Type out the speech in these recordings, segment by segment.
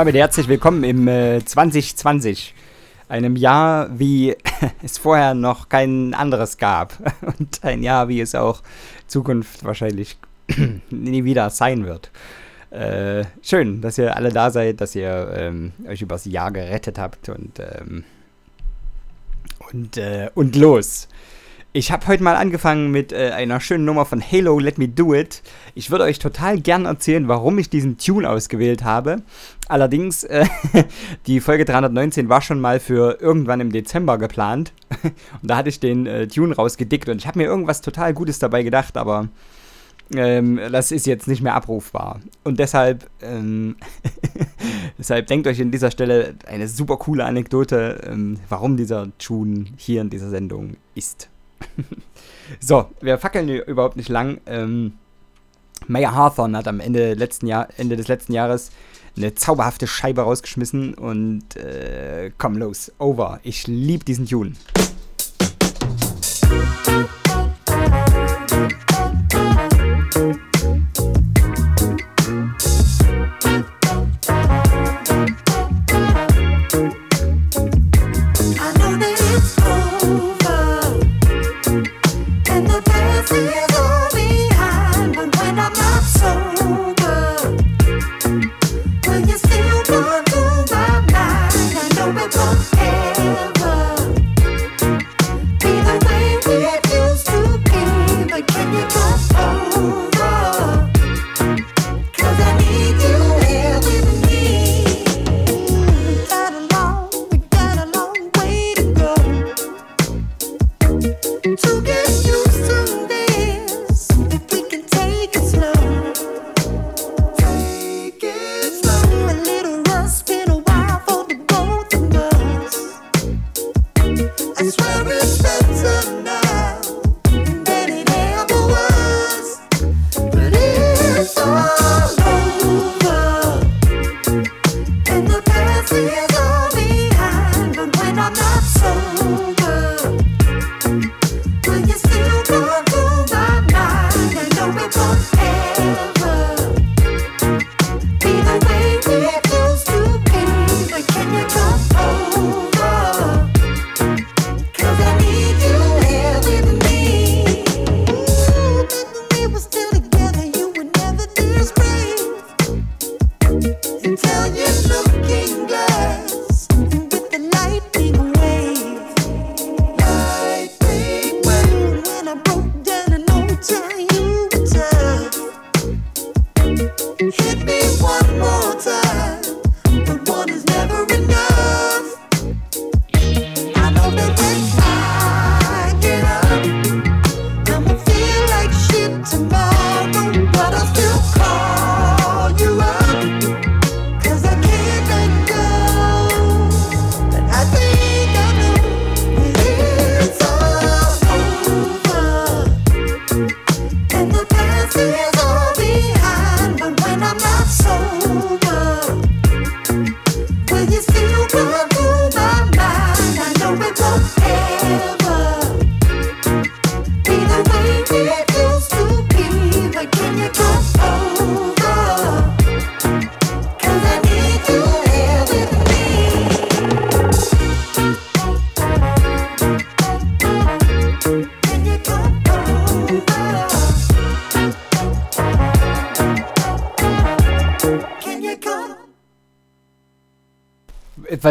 damit herzlich willkommen im äh, 2020. Einem Jahr, wie es vorher noch kein anderes gab. Und ein Jahr, wie es auch Zukunft wahrscheinlich nie wieder sein wird. Äh, schön, dass ihr alle da seid, dass ihr ähm, euch übers Jahr gerettet habt und, ähm, und, äh, und los. Ich habe heute mal angefangen mit äh, einer schönen Nummer von Halo Let Me Do It. Ich würde euch total gern erzählen, warum ich diesen Tune ausgewählt habe. Allerdings, äh, die Folge 319 war schon mal für irgendwann im Dezember geplant. und da hatte ich den äh, Tune rausgedickt und ich habe mir irgendwas total Gutes dabei gedacht, aber ähm, das ist jetzt nicht mehr abrufbar. Und deshalb, ähm, deshalb denkt euch an dieser Stelle eine super coole Anekdote, ähm, warum dieser Tune hier in dieser Sendung ist. So, wir fackeln überhaupt nicht lang. Ähm, Maya Hawthorne hat am Ende, letzten Jahr, Ende des letzten Jahres eine zauberhafte Scheibe rausgeschmissen und äh, komm los, over. Ich liebe diesen Tune.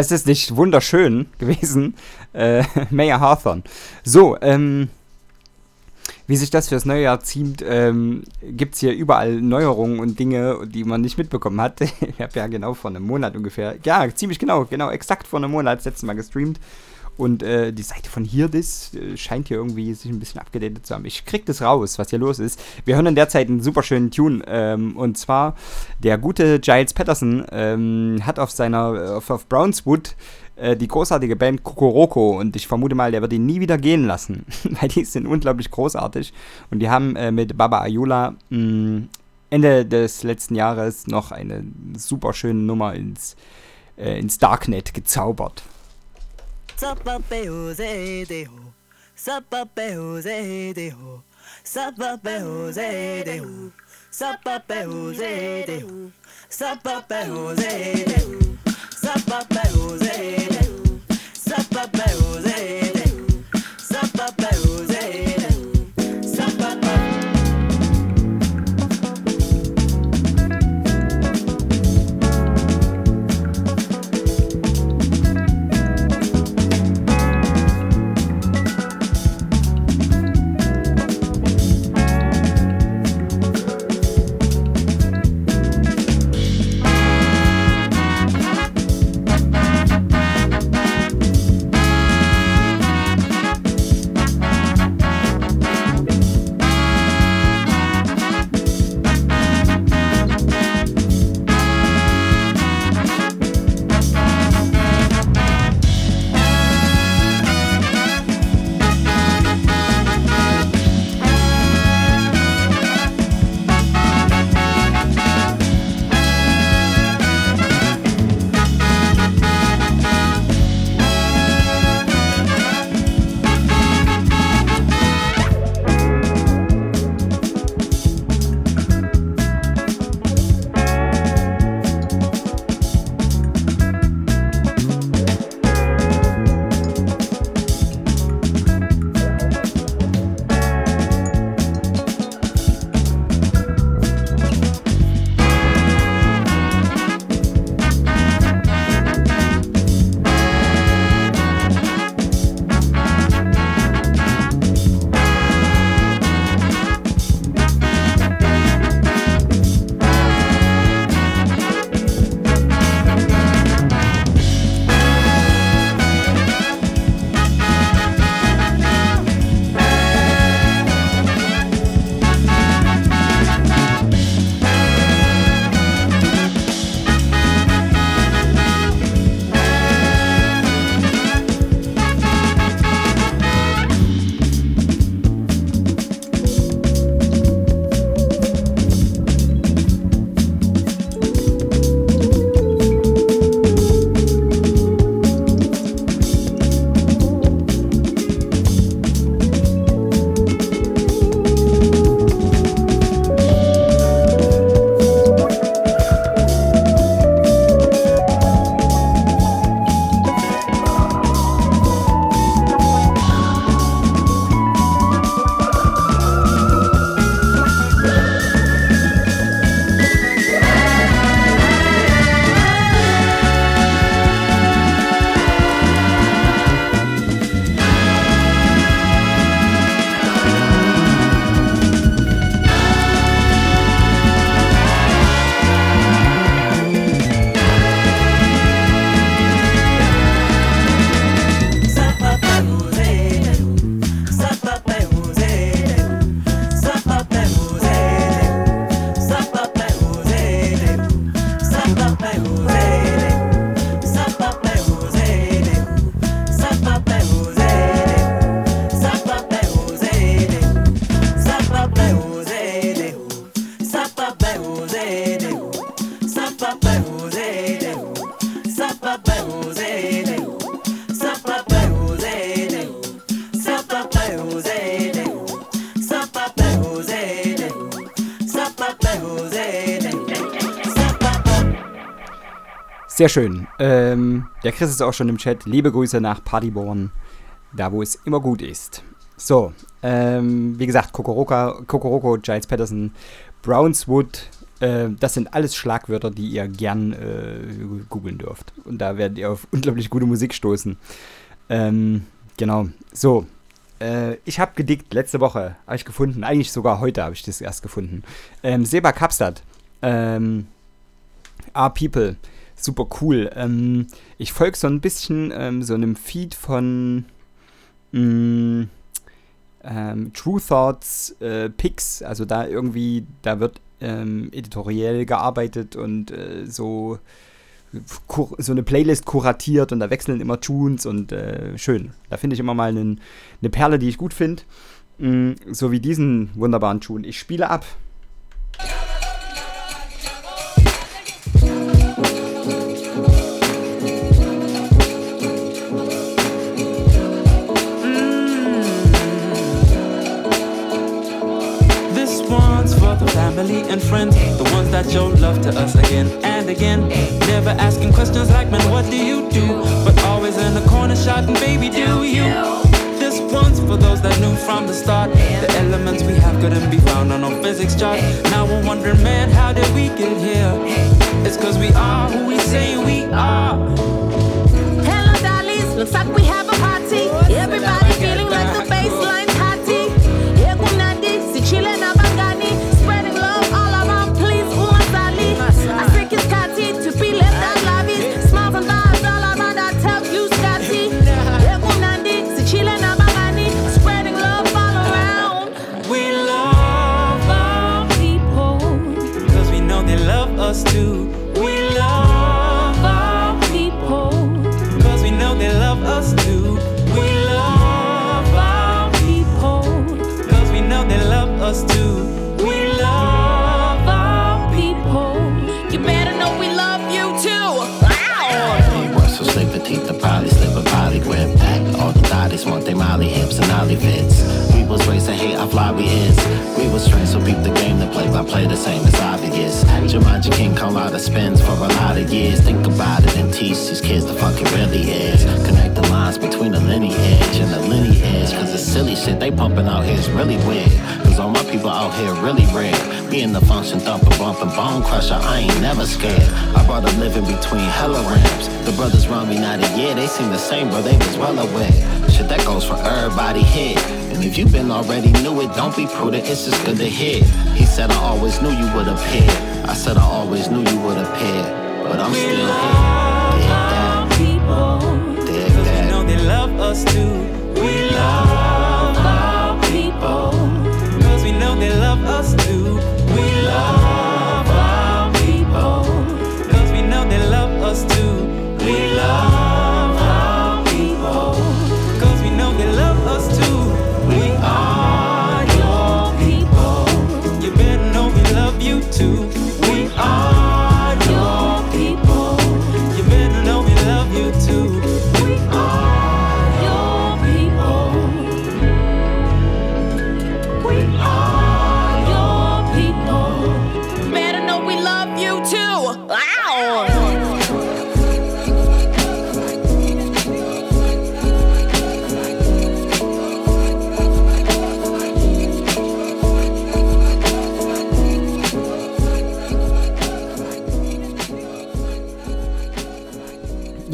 Was ist nicht wunderschön gewesen? Äh, Mayor Hawthorne. So, ähm, wie sich das fürs neue Jahr ziemt, ähm, gibt es hier überall Neuerungen und Dinge, die man nicht mitbekommen hat. ich habe ja genau vor einem Monat ungefähr, ja, ziemlich genau, genau, exakt vor einem Monat das letzte Mal gestreamt. Und äh, die Seite von Hirdis äh, scheint hier irgendwie sich ein bisschen abgedatet zu haben. Ich krieg das raus, was hier los ist. Wir hören in der Zeit einen super schönen Tune. Ähm, und zwar der gute Giles Patterson ähm, hat auf seiner, auf, auf Brownswood äh, die großartige Band Kokoroko und ich vermute mal, der wird ihn nie wieder gehen lassen, weil die sind unglaublich großartig und die haben äh, mit Baba Ayula mh, Ende des letzten Jahres noch eine super schöne Nummer ins, äh, ins Darknet gezaubert. Sapapé José de ho. Sapapé José de ho. Sapapé José de ho. Sapapé José. Sapapé José. Sapapé José. Sehr schön. Ähm, der Chris ist auch schon im Chat. Liebe Grüße nach Partyborn, da wo es immer gut ist. So, ähm, wie gesagt, Kokoroko, Kokoroko, Giles Patterson, Brownswood, äh, das sind alles Schlagwörter, die ihr gern äh, googeln dürft. Und da werdet ihr auf unglaublich gute Musik stoßen. Ähm, genau, so. Äh, ich habe gedickt, letzte Woche habe ich gefunden, eigentlich sogar heute habe ich das erst gefunden. Ähm, Seba Kapstadt, ähm, Our People, super cool. Ähm, ich folge so ein bisschen ähm, so einem Feed von mm, ähm, True Thoughts äh, Picks. Also da irgendwie, da wird ähm, editoriell gearbeitet und äh, so so eine Playlist kuratiert und da wechseln immer Tunes und äh, schön. Da finde ich immer mal eine Perle, die ich gut finde. Mm, so wie diesen wunderbaren Tune. Ich spiele ab. for family and friends, the ones that show love to us again and again. Never asking questions like, man, what do you do? But always in the corner shouting, baby, do you? This one's for those that knew from the start. The elements we have couldn't be found on no physics chart. Now we're wondering, man, how did we get here? It's cause we are who we say we are. Hello, dollies. Looks like we have a party. Hate how fly we is. We was trained so beat the game to play by play the same as obvious. Jumanji King call out of spins for a lot of years. Think about it and teach these kids the fuck it really is. Connect the lines between the lineage and the lineage. Cause the silly shit they pumping out here is really weird. Cause all my people out here really rare. Being the function thumper, bumping bone crusher, I ain't never scared. I brought a living between hella ramps. The brothers around me not a year, they seem the same, but they was well aware. Shit that goes for everybody here. And if you've been already knew it, don't be prudent, it's just good to hear. He said I always knew you would appear. I said I always knew you would appear. But I'm still here. Dig that, People, dig Cause we know they love us too. We love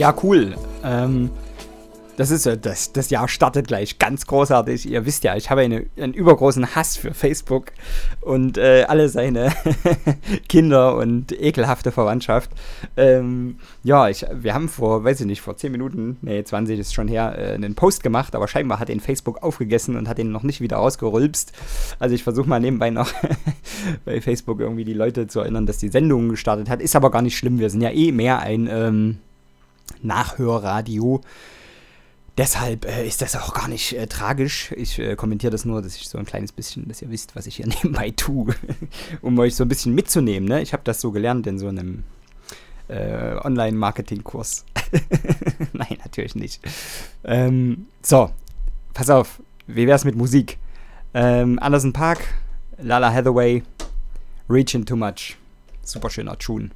Ja, cool. Ähm, das ist das, das Jahr startet gleich ganz großartig. Ihr wisst ja, ich habe eine, einen übergroßen Hass für Facebook und äh, alle seine Kinder und ekelhafte Verwandtschaft. Ähm, ja, ich, wir haben vor, weiß ich nicht, vor 10 Minuten, nee, 20 ist schon her, äh, einen Post gemacht, aber scheinbar hat den Facebook aufgegessen und hat ihn noch nicht wieder rausgerülpst. Also ich versuche mal nebenbei noch bei Facebook irgendwie die Leute zu erinnern, dass die Sendung gestartet hat. Ist aber gar nicht schlimm, wir sind ja eh mehr ein ähm, Nachhörradio. Deshalb äh, ist das auch gar nicht äh, tragisch. Ich äh, kommentiere das nur, dass ich so ein kleines bisschen, dass ihr wisst, was ich hier nebenbei tue, um euch so ein bisschen mitzunehmen. Ne? Ich habe das so gelernt in so einem äh, Online-Marketing-Kurs. Nein, natürlich nicht. Ähm, so, pass auf, wie wär's mit Musik? Ähm, Anderson Park, Lala Hathaway, Reaching Too Much. Super schöner Tune.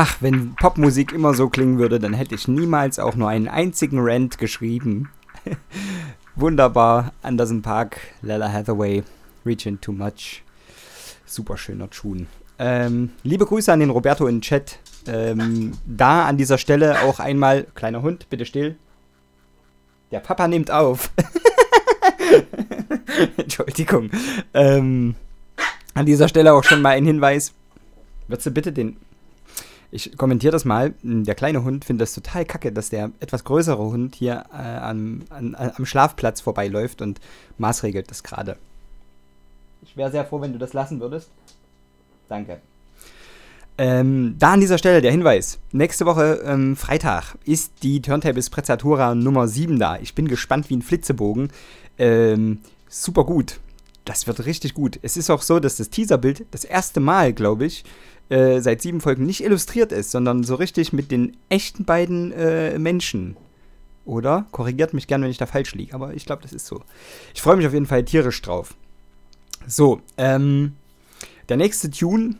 Ach, wenn Popmusik immer so klingen würde, dann hätte ich niemals auch nur einen einzigen Rant geschrieben. Wunderbar. Anderson Park, Lella Hathaway, Reaching Too Much. Super schöner Tune. Ähm, liebe Grüße an den Roberto in den Chat. Ähm, da an dieser Stelle auch einmal, kleiner Hund, bitte still. Der Papa nimmt auf. Entschuldigung. Ähm, an dieser Stelle auch schon mal ein Hinweis. Würdest du bitte den. Ich kommentiere das mal. Der kleine Hund findet das total kacke, dass der etwas größere Hund hier äh, am, an, am Schlafplatz vorbeiläuft und maßregelt das gerade. Ich wäre sehr froh, wenn du das lassen würdest. Danke. Ähm, da an dieser Stelle der Hinweis. Nächste Woche, ähm, Freitag, ist die Turntables Prezzatura Nummer 7 da. Ich bin gespannt wie ein Flitzebogen. Ähm, super gut. Das wird richtig gut. Es ist auch so, dass das Teaserbild das erste Mal, glaube ich, äh, seit sieben Folgen nicht illustriert ist, sondern so richtig mit den echten beiden äh, Menschen. Oder? Korrigiert mich gern, wenn ich da falsch liege, aber ich glaube, das ist so. Ich freue mich auf jeden Fall tierisch drauf. So, ähm, der nächste Tune,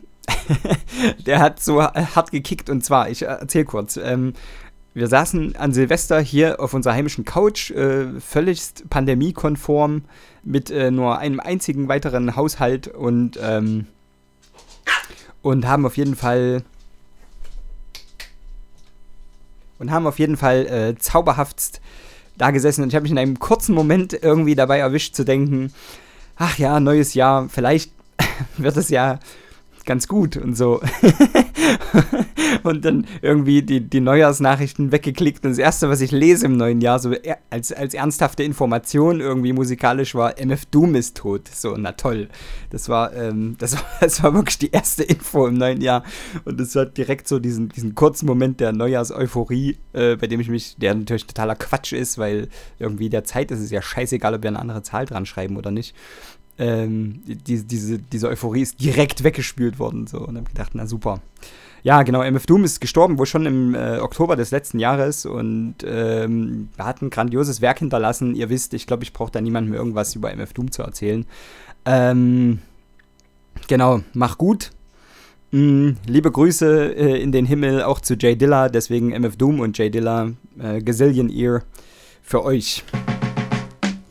der hat so hart gekickt und zwar, ich erzähl kurz, ähm, wir saßen an Silvester hier auf unserer heimischen Couch, äh, völligst pandemiekonform, mit äh, nur einem einzigen weiteren Haushalt und, ähm, und haben auf jeden Fall und haben auf jeden Fall äh, zauberhaftst da gesessen. Und ich habe mich in einem kurzen Moment irgendwie dabei erwischt zu denken, ach ja, neues Jahr, vielleicht wird es ja ganz gut und so. und dann irgendwie die, die Neujahrsnachrichten weggeklickt und das erste, was ich lese im neuen Jahr, so als, als ernsthafte Information irgendwie musikalisch war, MF Doom ist tot. So, na toll. Das war, ähm, das war, das war wirklich die erste Info im neuen Jahr und es hat direkt so diesen, diesen kurzen Moment der Neujahrseuphorie, äh, bei dem ich mich, der natürlich totaler Quatsch ist, weil irgendwie der Zeit ist es ja scheißegal, ob wir eine andere Zahl dran schreiben oder nicht ähm, die, diese, diese Euphorie ist direkt weggespült worden. So. Und habe gedacht, na super. Ja, genau, MF Doom ist gestorben, wohl schon im äh, Oktober des letzten Jahres und ähm, hat ein grandioses Werk hinterlassen. Ihr wisst, ich glaube, ich brauche da niemandem irgendwas über MF Doom zu erzählen. Ähm, genau, mach gut. Mm, liebe Grüße äh, in den Himmel auch zu Jay Dilla, deswegen MF Doom und Jay Dilla, äh, Gazillion Ear für euch.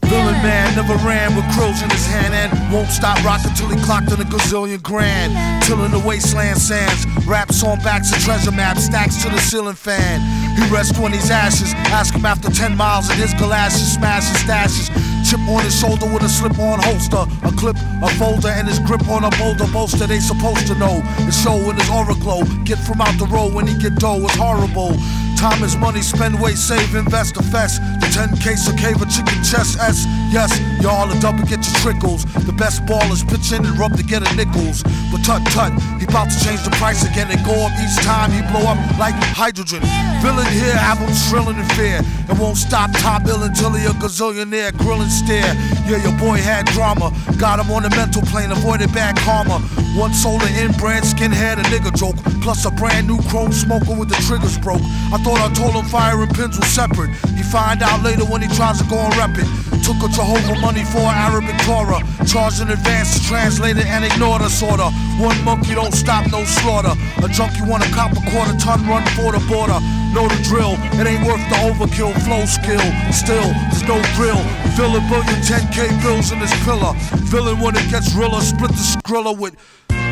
Villain man never ran with crows in his hand and won't stop rocking till he clocked in a gazillion grand. Tilling the wasteland sands, raps on backs of treasure maps, stacks to the ceiling fan. He rests on he's ashes. Ask him after 10 miles and his galoshes, smash his stashes. Chip on his shoulder with a slip on holster, a clip, a folder, and his grip on a boulder bolster. They supposed to know. It show in his aura glow. Get from out the road when he get dough. It's horrible. Time is money, spend, wait, save, invest, a. The 10K so cave a chicken chest S. Yes, y'all are double get your trickles. The best ballers pitch in and rub to get a nickels. But tut tut, he about to change the price again and go up each time he blow up like hydrogen. Villain here, him shrilling in fear. And won't stop top ill until he a gazillionaire, grill and stare. Yeah, your boy had drama. Got him on the mental plane, avoided bad karma. One solar inbred skinhead, a nigga joke. Plus a brand new chrome smoker with the triggers broke. I thought I told him fire and pins were separate. He find out later when he tries to go and rep it. Took a Jehovah money for an Arabic Torah. Charged in advance to translate it and ignored the sorta. One monkey don't stop, no slaughter. A junkie want a cop a quarter ton run for the border. Know the drill, it ain't worth the overkill. Flow skill, still, there's no thrill. Fill a billion 10k bills in this pillar. Villain when it gets realer, split the skrilla with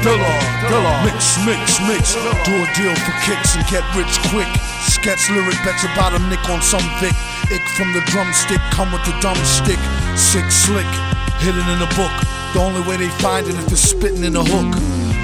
Dilla, Dilla. Mix, mix, mix. Do a deal for kicks and get rich quick. Sketch lyric, bet about a nick on some Vic. Ick from the drumstick, come with the dumb stick. Sick, slick, hidden in a book. The only way they find it if it's spitting in a hook.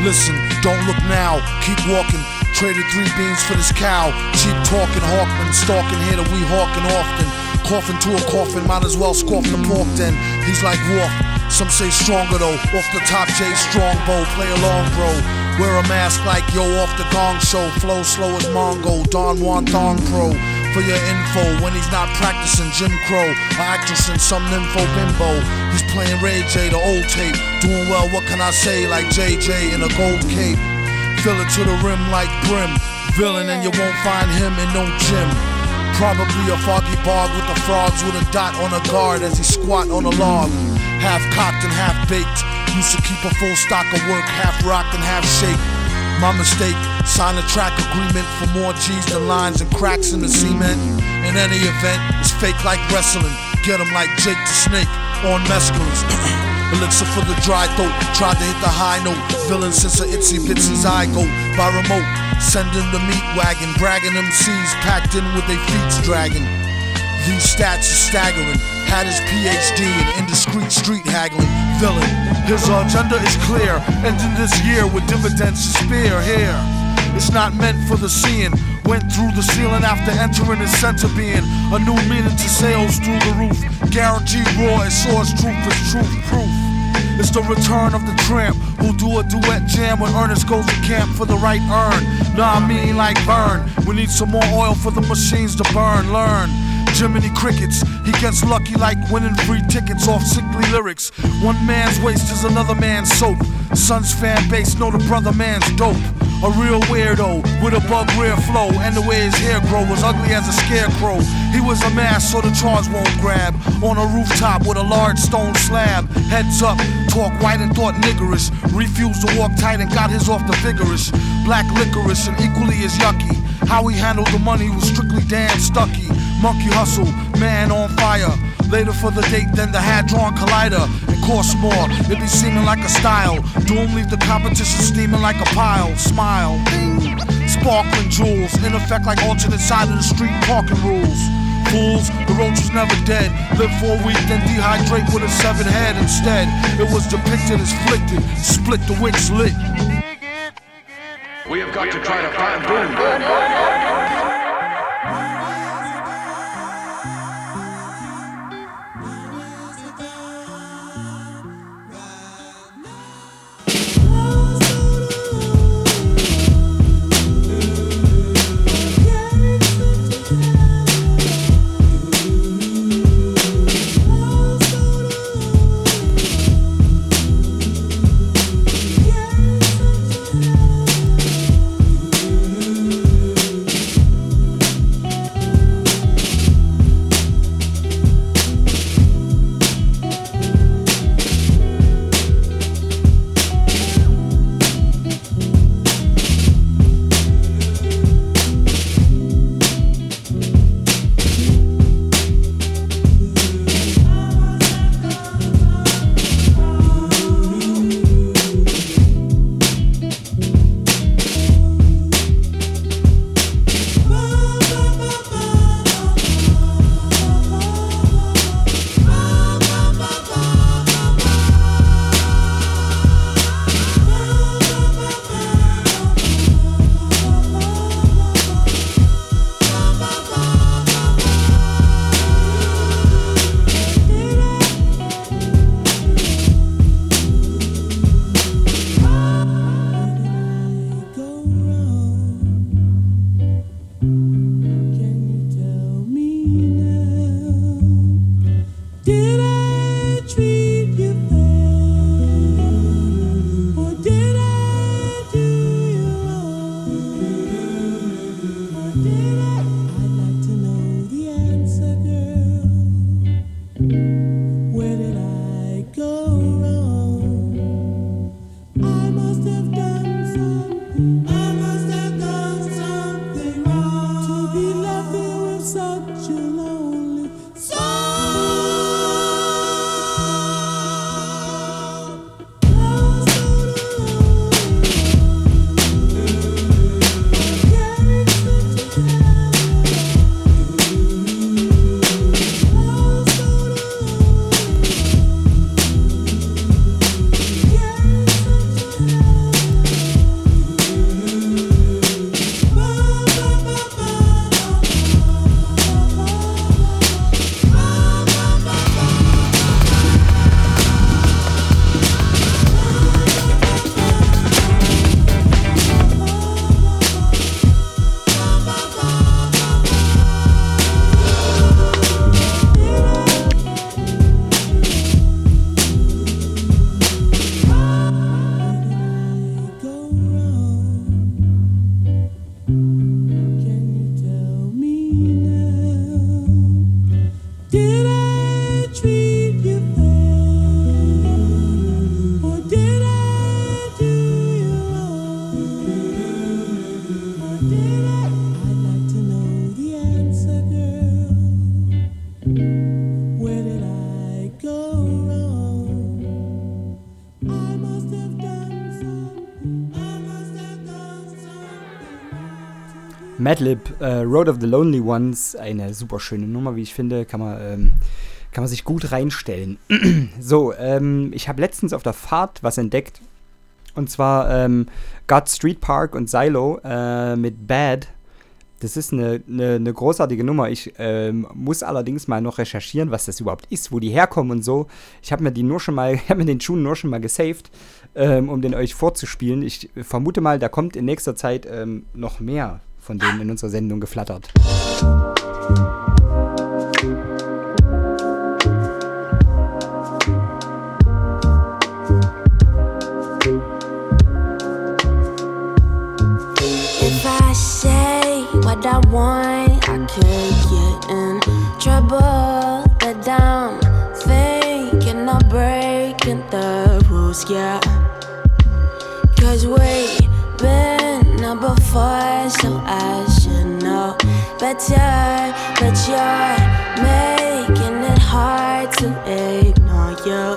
Listen, don't look now, keep walking. Traded three beans for this cow. Cheap talking, Hawkman, stalking here to we hawking often. Coughing to a coffin, might as well scoff the pork then. He's like Wolf. Some say stronger though. Off the top, J Strongbow, play along, bro. Wear a mask like yo off the gong show. Flow slow as Mongo, Don Juan Thong Pro. For your info, when he's not practicing Jim Crow, a actress in some nympho bimbo. He's playing Ray J, the old tape. Doing well, what can I say? Like JJ in a gold cape. Fill it to the rim like brim. Villain, and you won't find him in no gym. Probably a foggy bog with the frogs with a dot on a guard as he squat on a log. Half cocked and half baked. Used to keep a full stock of work, half rocked and half shaped. My mistake, sign a track agreement for more G's than lines and cracks in the cement. In any event, it's fake like wrestling. Get 'em like Jake the Snake on mescalines. Elixir for the dry throat, tried to hit the high note. Villain since a itsy bitsy zygote by remote. Sending the meat wagon, bragging MCs packed in with their feet dragging. These stats are staggering. Had his PhD in indiscreet street haggling. Villain, his agenda is clear. Ending this year with dividends to spare here. It's not meant for the seeing. Went through the ceiling after entering his center being. A new meaning to sales through the roof. Guaranteed raw as source truth is truth proof. It's the return of the tramp who'll do a duet jam when Ernest goes to camp for the right earn. Nah, I mean like burn. We need some more oil for the machines to burn. Learn. Jiminy Crickets, he gets lucky like winning free tickets off sickly lyrics. One man's waste is another man's soap. Son's fan base know the brother man's dope. A real weirdo with a bug rear flow, and the way his hair grow was ugly as a scarecrow. He was a mass so the charge won't grab. On a rooftop with a large stone slab. Heads up, talk white and thought niggerish. Refused to walk tight and got his off the vigorous. Black licorice and equally as yucky. How he handled the money was strictly Dan Stucky. Monkey hustle, man on fire. Later for the date than the hand-drawn collider. It costs more, it be seeming like a style. Doom leave the competition steaming like a pile. Smile, ding. Sparkling jewels, in effect like alternate side of the street parking rules. Fools, the roach was never dead. Live for a week, then dehydrate with a severed head instead. It was depicted as flicted, split the wicks lit. We have got to try to find Boom. Did Madlib, äh, Road of the Lonely Ones, eine super schöne Nummer, wie ich finde, kann man, ähm, kann man sich gut reinstellen. so, ähm, ich habe letztens auf der Fahrt was entdeckt. Und zwar ähm, God Street Park und Silo äh, mit Bad. Das ist eine, eine, eine großartige Nummer. Ich ähm, muss allerdings mal noch recherchieren, was das überhaupt ist, wo die herkommen und so. Ich habe mir die nur schon mal, habe mir den Schuh nur schon mal gesaved, ähm, um den euch vorzuspielen. Ich vermute mal, da kommt in nächster Zeit ähm, noch mehr von denen in unserer Sendung geflattert. If I say what I want, I could get in trouble. But I'm thinking of breaking the rules, yeah. Cause we've been now before, so I should know better. But you're making it hard to ignore you.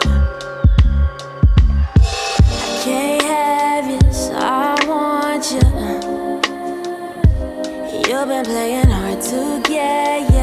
I can't have you, so I want you. You've been playing hard to get. You.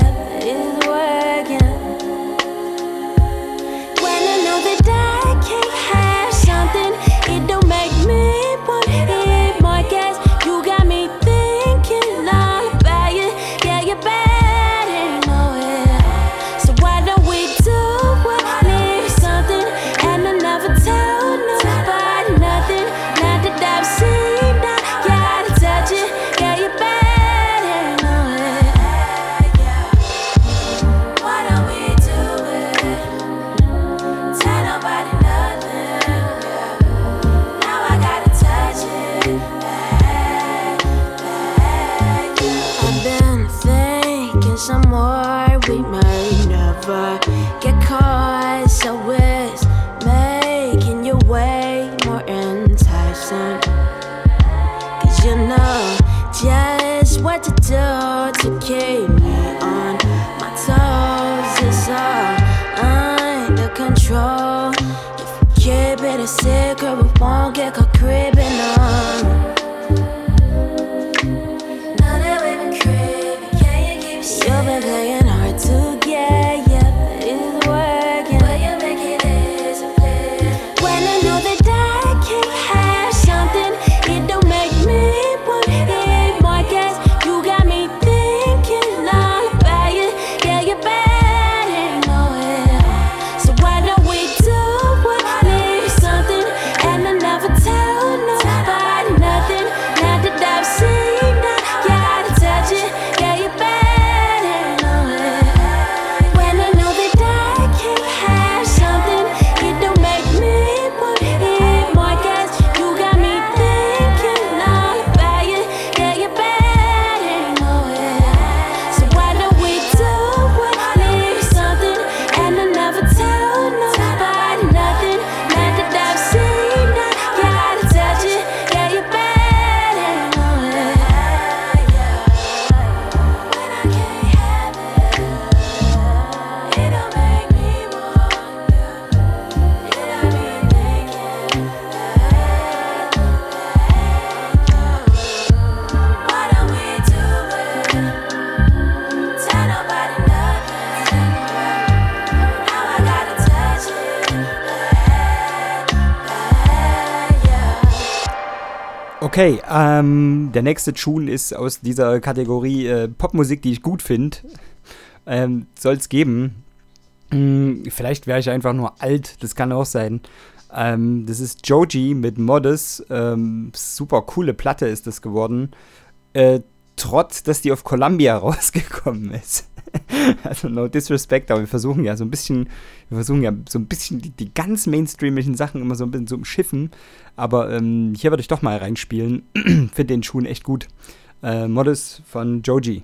Okay, ähm, der nächste Tune ist aus dieser Kategorie äh, Popmusik, die ich gut finde. Ähm, Soll es geben. Hm, vielleicht wäre ich einfach nur alt, das kann auch sein. Ähm, das ist Joji mit Modus. Ähm, super coole Platte ist das geworden. Äh, trotz, dass die auf Columbia rausgekommen ist. also no disrespect, aber wir versuchen ja so ein bisschen, wir versuchen ja so ein bisschen die, die ganz mainstreamischen Sachen immer so ein bisschen zu umschiffen. Aber ähm, hier würde ich doch mal reinspielen. Finde den Schuhen echt gut. Äh, Modus von Joji.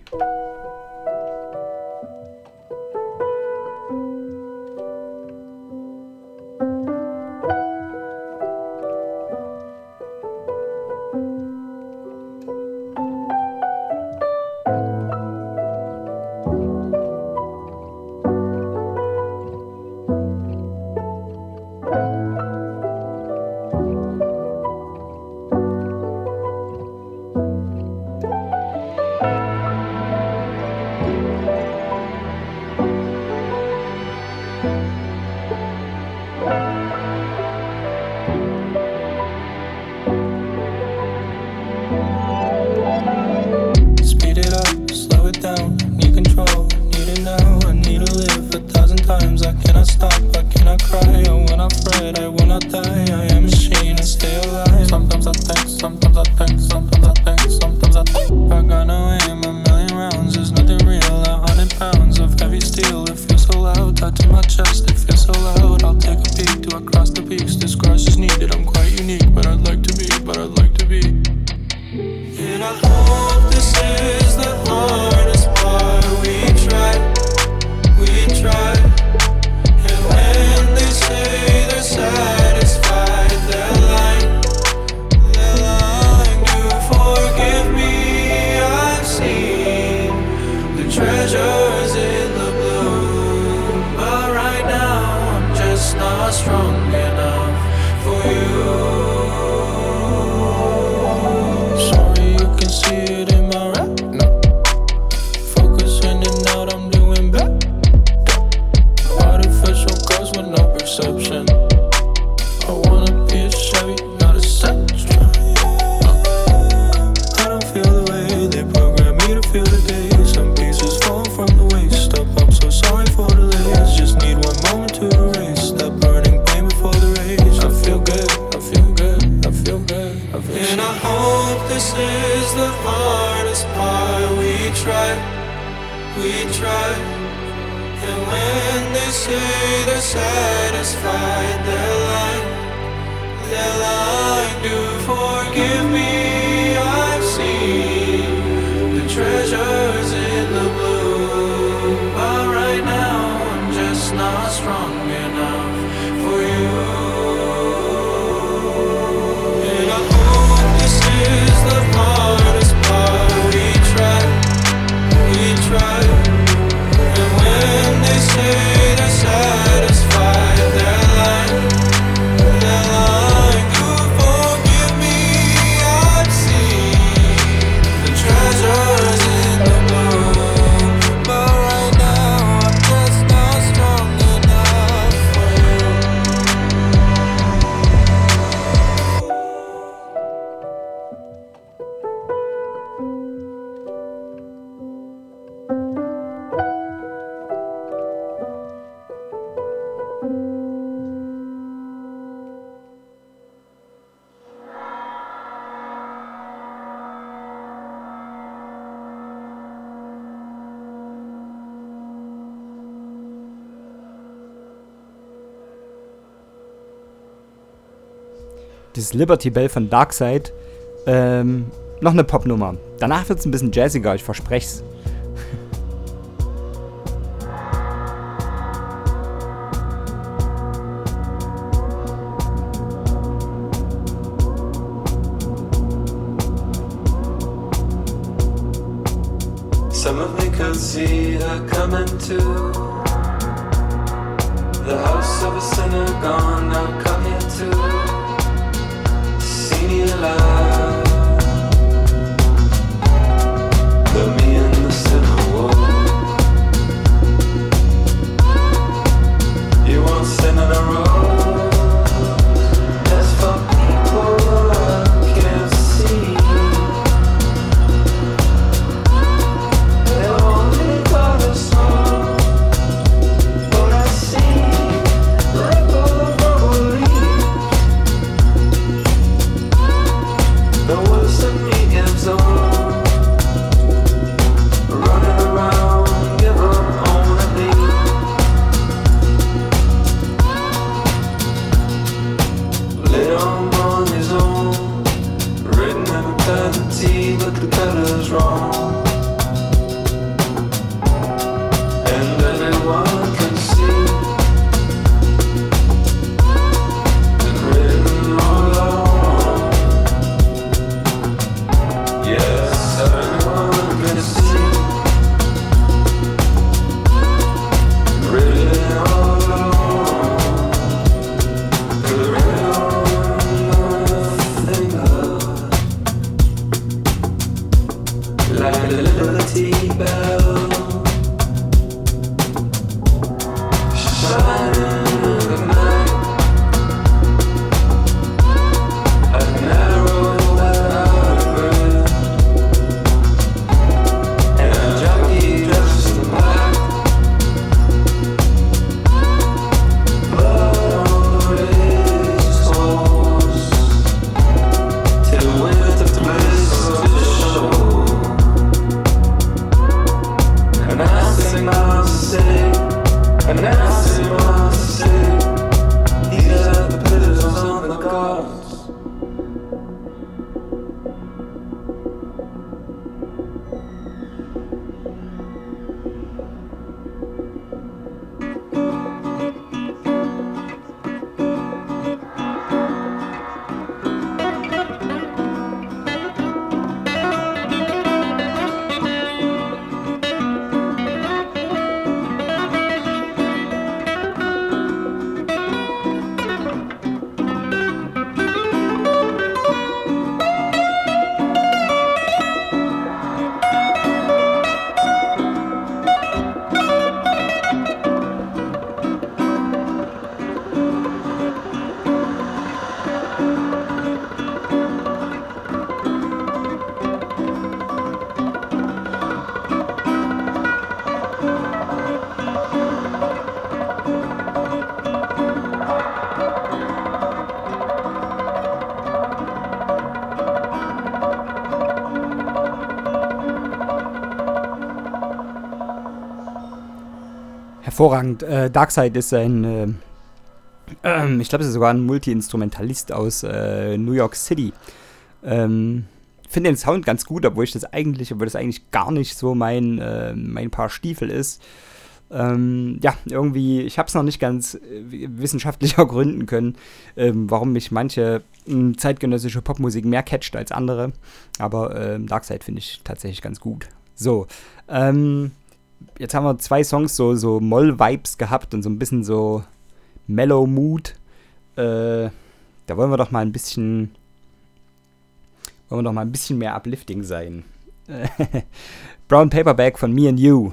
dieses Liberty Bell von Darkseid, ähm, noch eine Popnummer. Danach wird es ein bisschen jazziger, ich verspreche es. Hervorragend. Äh, Darkseid ist ein, äh, ähm, ich glaube, es ist sogar ein Multi-Instrumentalist aus äh, New York City. Ähm, finde den Sound ganz gut, obwohl ich das eigentlich, obwohl das eigentlich gar nicht so mein, äh, mein Paar Stiefel ist. Ähm, ja, irgendwie, ich habe es noch nicht ganz äh, wissenschaftlicher gründen können, ähm, warum mich manche mh, zeitgenössische Popmusik mehr catcht als andere. Aber ähm, Darkseid finde ich tatsächlich ganz gut. So, ähm, jetzt haben wir zwei Songs so, so Moll-Vibes gehabt und so ein bisschen so Mellow Mood. Äh, da wollen wir doch mal ein bisschen, wollen wir doch mal ein bisschen mehr uplifting sein. Brown Paperback von Me and You.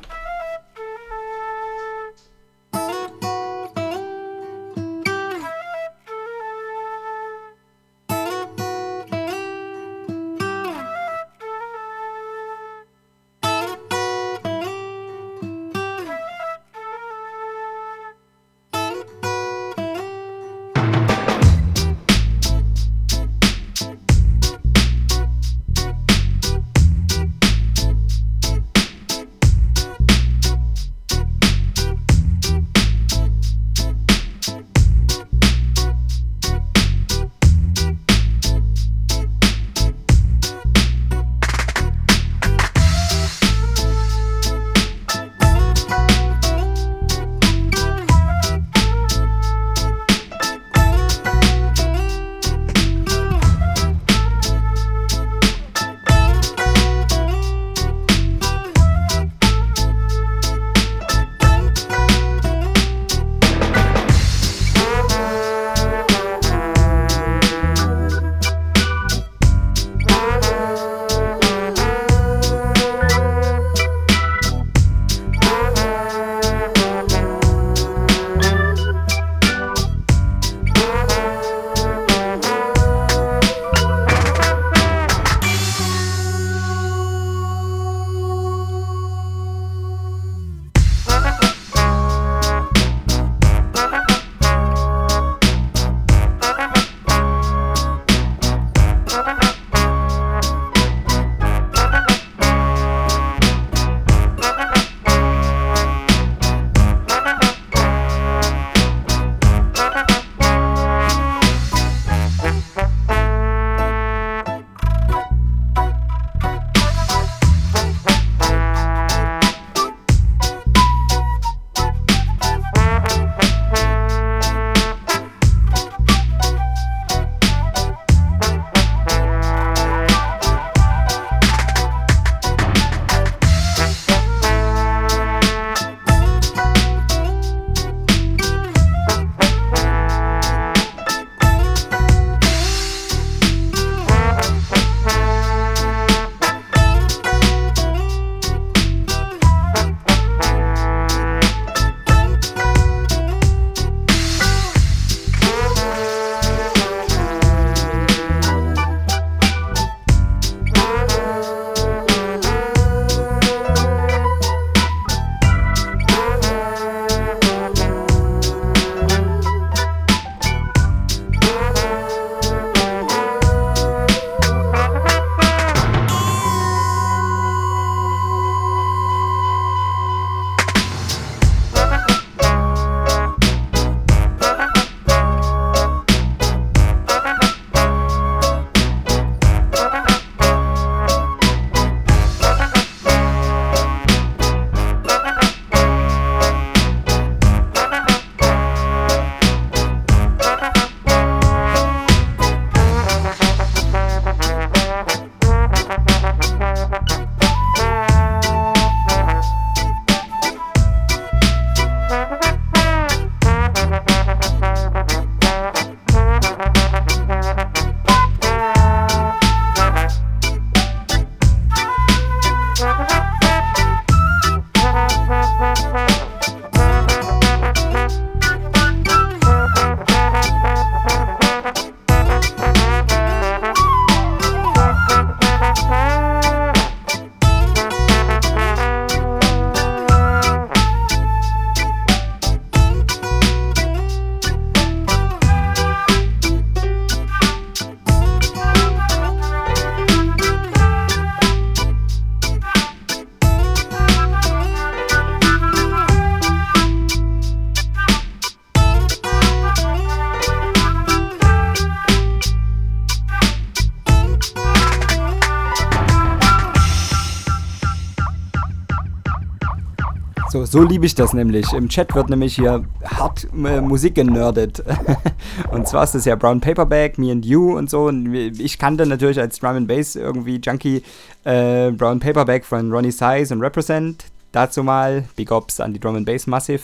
So, liebe ich das nämlich. Im Chat wird nämlich hier hart äh, Musik genördet. und zwar ist das ja Brown Paperback, Me and You und so. Und ich kannte natürlich als Drum and Bass irgendwie Junkie äh, Brown Paperback von Ronnie Size und Represent. Dazu mal Big Ops an die Drum and Bass Massive.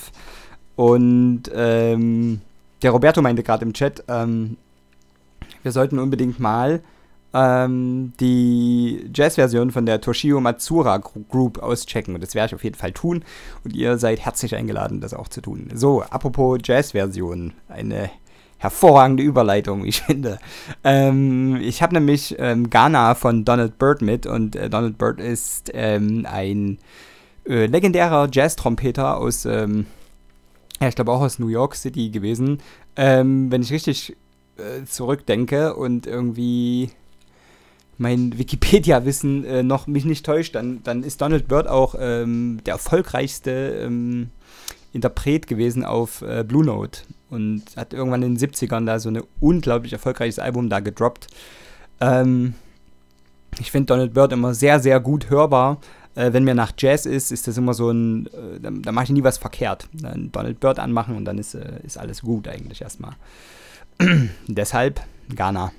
Und ähm, der Roberto meinte gerade im Chat, ähm, wir sollten unbedingt mal ähm, die Jazz-Version von der Toshio Matsura Group auschecken. Und das werde ich auf jeden Fall tun. Und ihr seid herzlich eingeladen, das auch zu tun. So, apropos Jazz-Version. Eine hervorragende Überleitung, wie ich finde. Ähm, ich habe nämlich ähm, Ghana von Donald Byrd mit. Und äh, Donald Byrd ist ähm, ein äh, legendärer Jazz-Trompeter aus, ähm, ja, ich glaube auch aus New York City gewesen. Ähm, wenn ich richtig äh, zurückdenke und irgendwie mein Wikipedia-Wissen äh, noch mich nicht täuscht, dann, dann ist Donald Byrd auch ähm, der erfolgreichste ähm, Interpret gewesen auf äh, Blue Note und hat irgendwann in den 70ern da so ein unglaublich erfolgreiches Album da gedroppt. Ähm, ich finde Donald Byrd immer sehr, sehr gut hörbar. Äh, wenn mir nach Jazz ist, ist das immer so ein, äh, da, da mache ich nie was verkehrt. Dann Donald Byrd anmachen und dann ist, äh, ist alles gut eigentlich erstmal. Deshalb Ghana.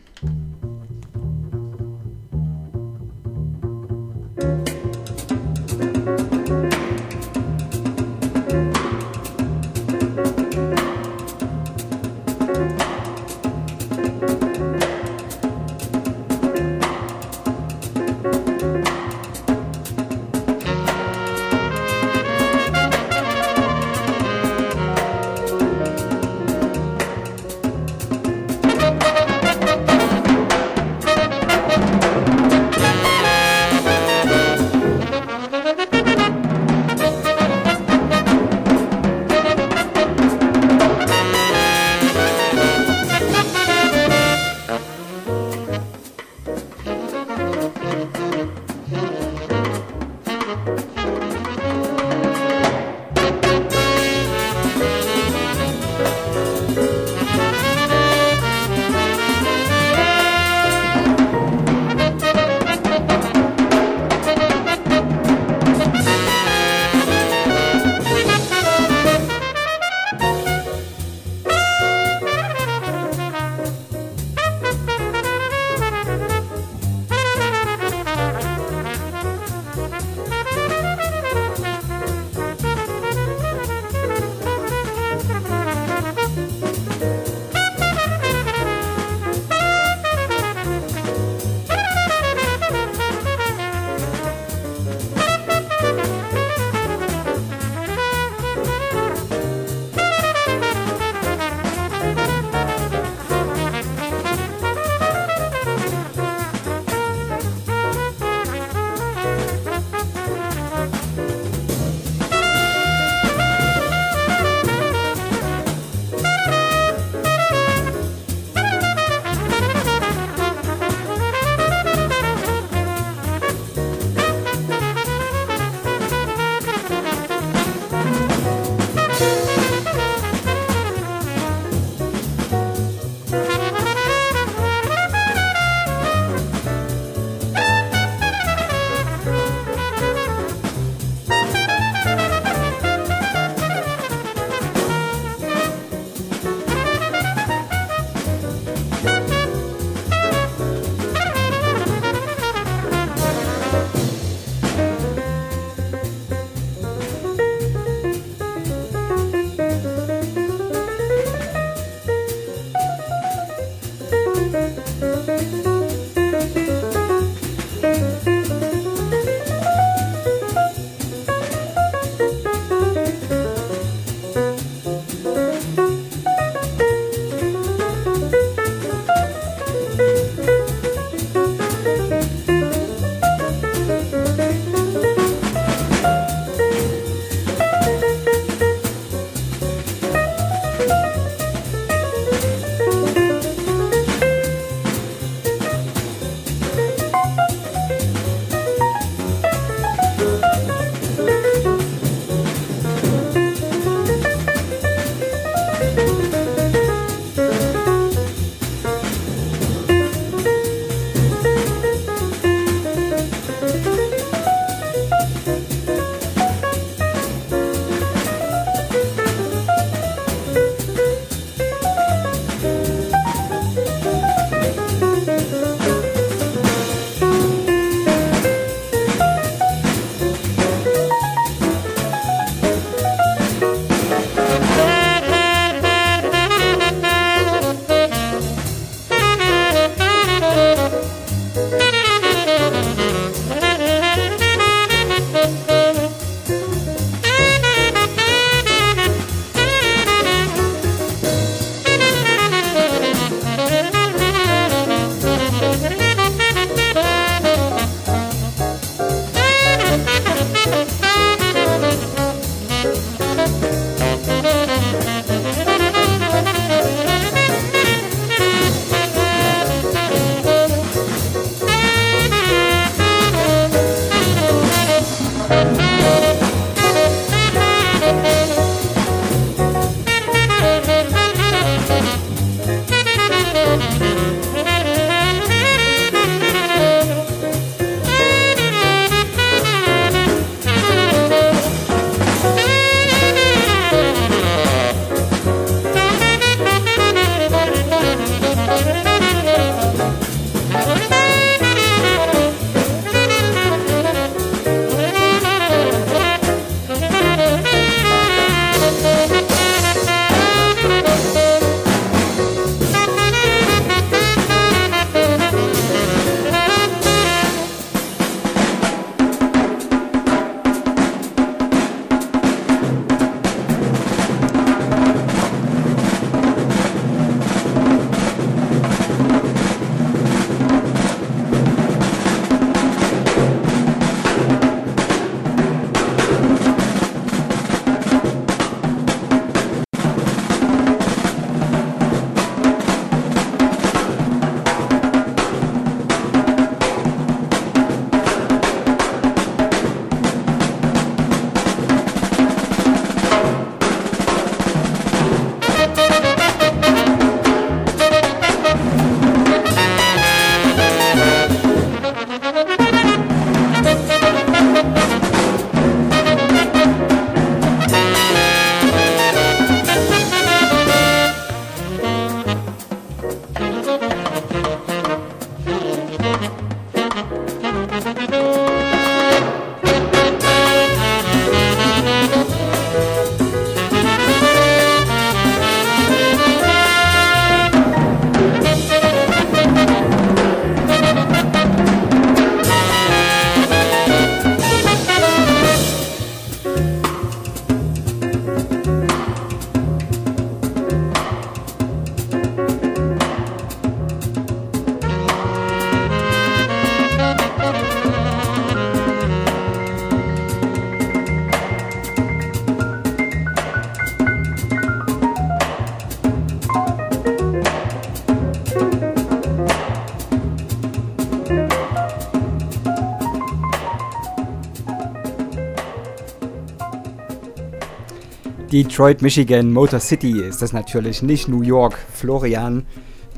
Detroit, Michigan, Motor City ist das natürlich, nicht New York. Florian,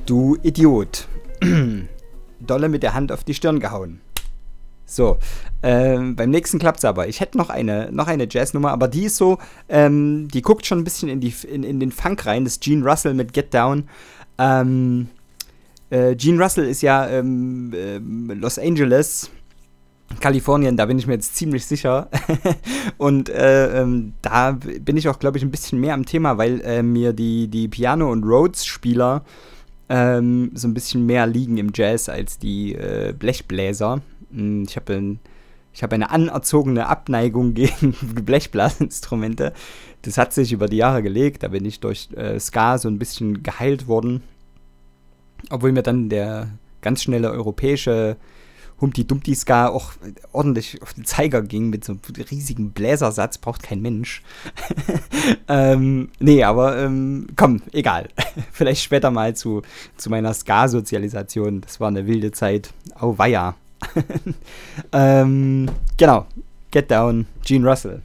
du Idiot. Dolle mit der Hand auf die Stirn gehauen. So, ähm, beim nächsten klappt's aber. Ich hätte noch eine, noch eine Jazznummer, aber die ist so, ähm, die guckt schon ein bisschen in, die, in, in den Funk rein. Das Gene Russell mit Get Down. Ähm, äh, Gene Russell ist ja ähm, ähm, Los Angeles, Kalifornien, da bin ich mir jetzt ziemlich sicher. und äh, ähm, da bin ich auch, glaube ich, ein bisschen mehr am Thema, weil äh, mir die, die Piano- und Rhodes-Spieler ähm, so ein bisschen mehr liegen im Jazz als die äh, Blechbläser. Mm, Ich habe ein, hab eine anerzogene Abneigung gegen Blechblasinstrumente. Das hat sich über die Jahre gelegt. Da bin ich durch äh, Ska so ein bisschen geheilt worden. Obwohl mir dann der ganz schnelle europäische Humpty-Dumpty-Ska auch ordentlich auf den Zeiger ging mit so einem riesigen Bläsersatz, braucht kein Mensch. ähm, nee, aber ähm, komm, egal. Vielleicht später mal zu, zu meiner Ska-Sozialisation. Das war eine wilde Zeit. Auweia. ähm, genau. Get Down, Gene Russell.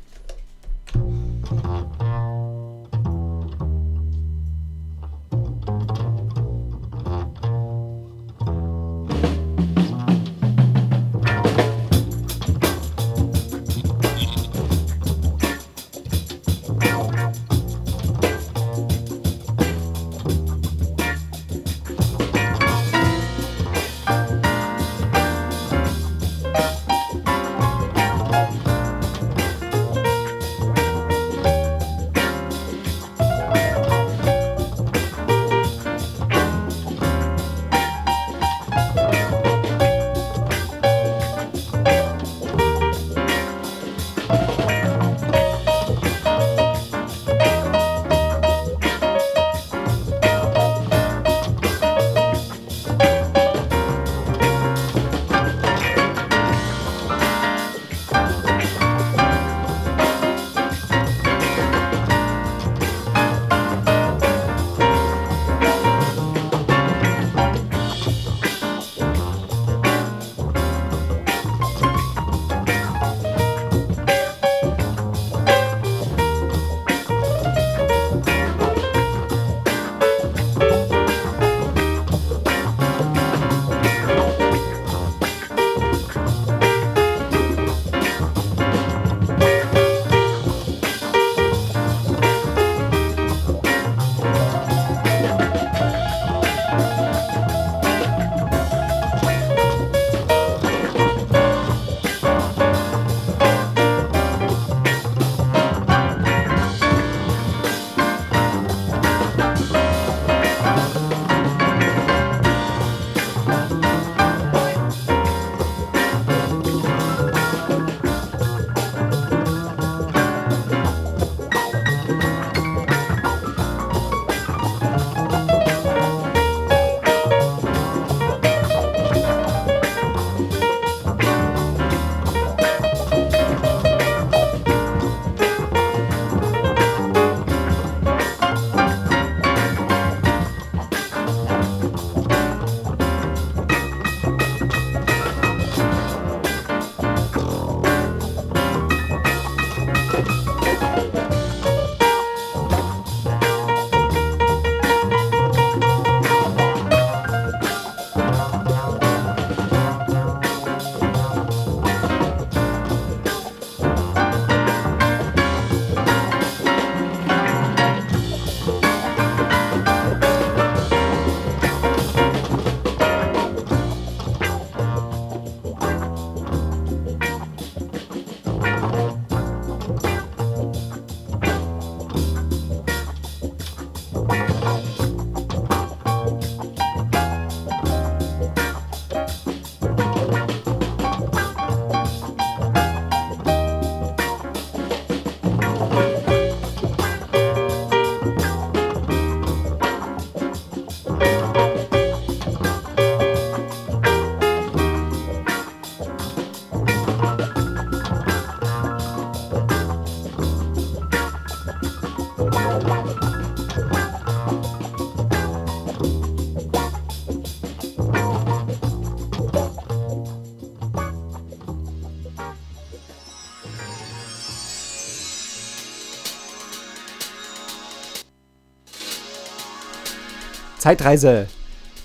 Zeitreise,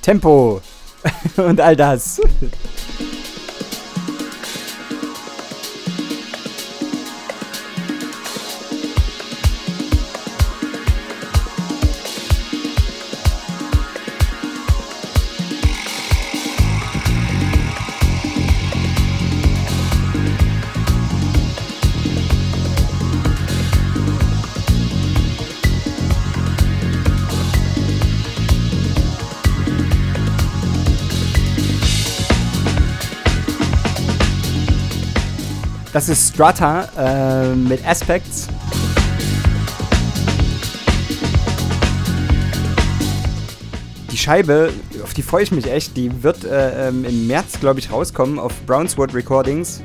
Tempo und all das. Das ist Strata äh, mit Aspects. Die Scheibe, auf die freue ich mich echt, die wird äh, ähm, im März, glaube ich, rauskommen auf Brownswood Recordings.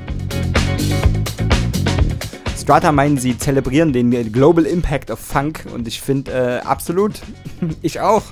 Strata meinen, sie zelebrieren den Global Impact of Funk und ich finde äh, absolut, ich auch.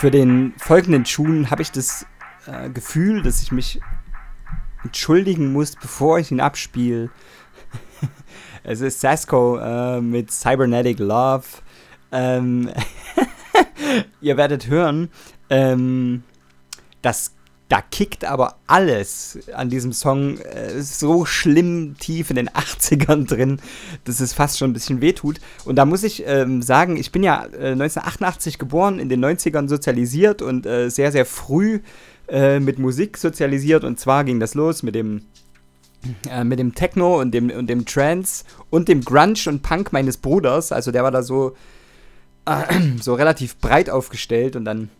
Für den folgenden Tune habe ich das äh, Gefühl, dass ich mich entschuldigen muss, bevor ich ihn abspiele. es ist Sasko äh, mit Cybernetic Love. Ähm, ihr werdet hören, ähm, das da kickt aber alles an diesem Song äh, so schlimm tief in den 80ern drin, dass es fast schon ein bisschen wehtut. Und da muss ich ähm, sagen, ich bin ja äh, 1988 geboren, in den 90ern sozialisiert und äh, sehr, sehr früh äh, mit Musik sozialisiert. Und zwar ging das los mit dem äh, mit dem Techno und dem, und dem Trance und dem Grunge und Punk meines Bruders. Also der war da so, äh, so relativ breit aufgestellt und dann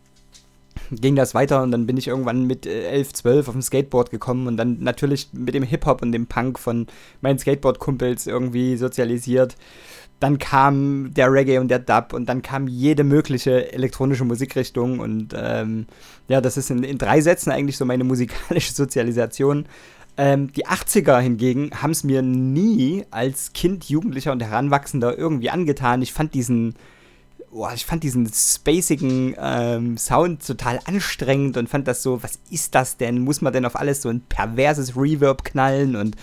ging das weiter und dann bin ich irgendwann mit äh, 11, 12 auf dem Skateboard gekommen und dann natürlich mit dem Hip-Hop und dem Punk von meinen Skateboard-Kumpels irgendwie sozialisiert. Dann kam der Reggae und der Dub und dann kam jede mögliche elektronische Musikrichtung und ähm, ja, das ist in, in drei Sätzen eigentlich so meine musikalische Sozialisation. Ähm, die 80er hingegen haben es mir nie als Kind, Jugendlicher und Heranwachsender irgendwie angetan. Ich fand diesen, boah, ich fand diesen spacigen ähm, Sound total anstrengend und fand das so, was ist das denn? Muss man denn auf alles so ein perverses Reverb knallen und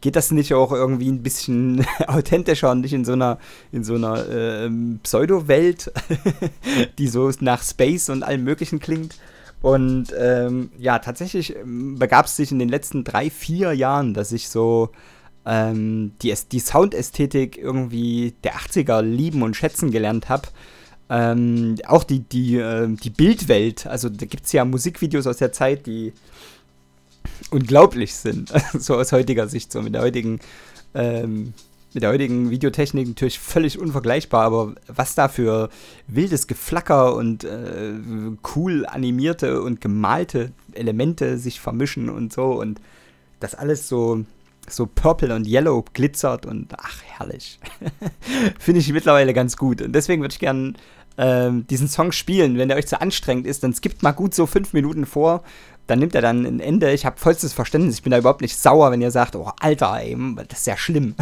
geht das nicht auch irgendwie ein bisschen authentischer und nicht in so einer, in so einer ähm, Pseudo-Welt, die so nach Space und allem Möglichen klingt? Und ähm, ja, tatsächlich ähm, begab es sich in den letzten drei, vier Jahren, dass ich so ähm, die, die Soundästhetik irgendwie der 80er lieben und schätzen gelernt habe. Ähm, auch die, die, äh, die Bildwelt, also da gibt es ja Musikvideos aus der Zeit, die unglaublich sind, so aus heutiger Sicht, so mit der heutigen, ähm, mit der heutigen Videotechnik natürlich völlig unvergleichbar, aber was da für wildes Geflacker und äh, cool animierte und gemalte Elemente sich vermischen und so und das alles so so purple und yellow glitzert und ach, herrlich. Finde ich mittlerweile ganz gut. Und deswegen würde ich gerne ähm, diesen Song spielen. Wenn der euch zu anstrengend ist, dann skippt mal gut so fünf Minuten vor. Dann nimmt er dann ein Ende. Ich habe vollstes Verständnis. Ich bin da überhaupt nicht sauer, wenn ihr sagt, oh, Alter, ey, das ist ja schlimm.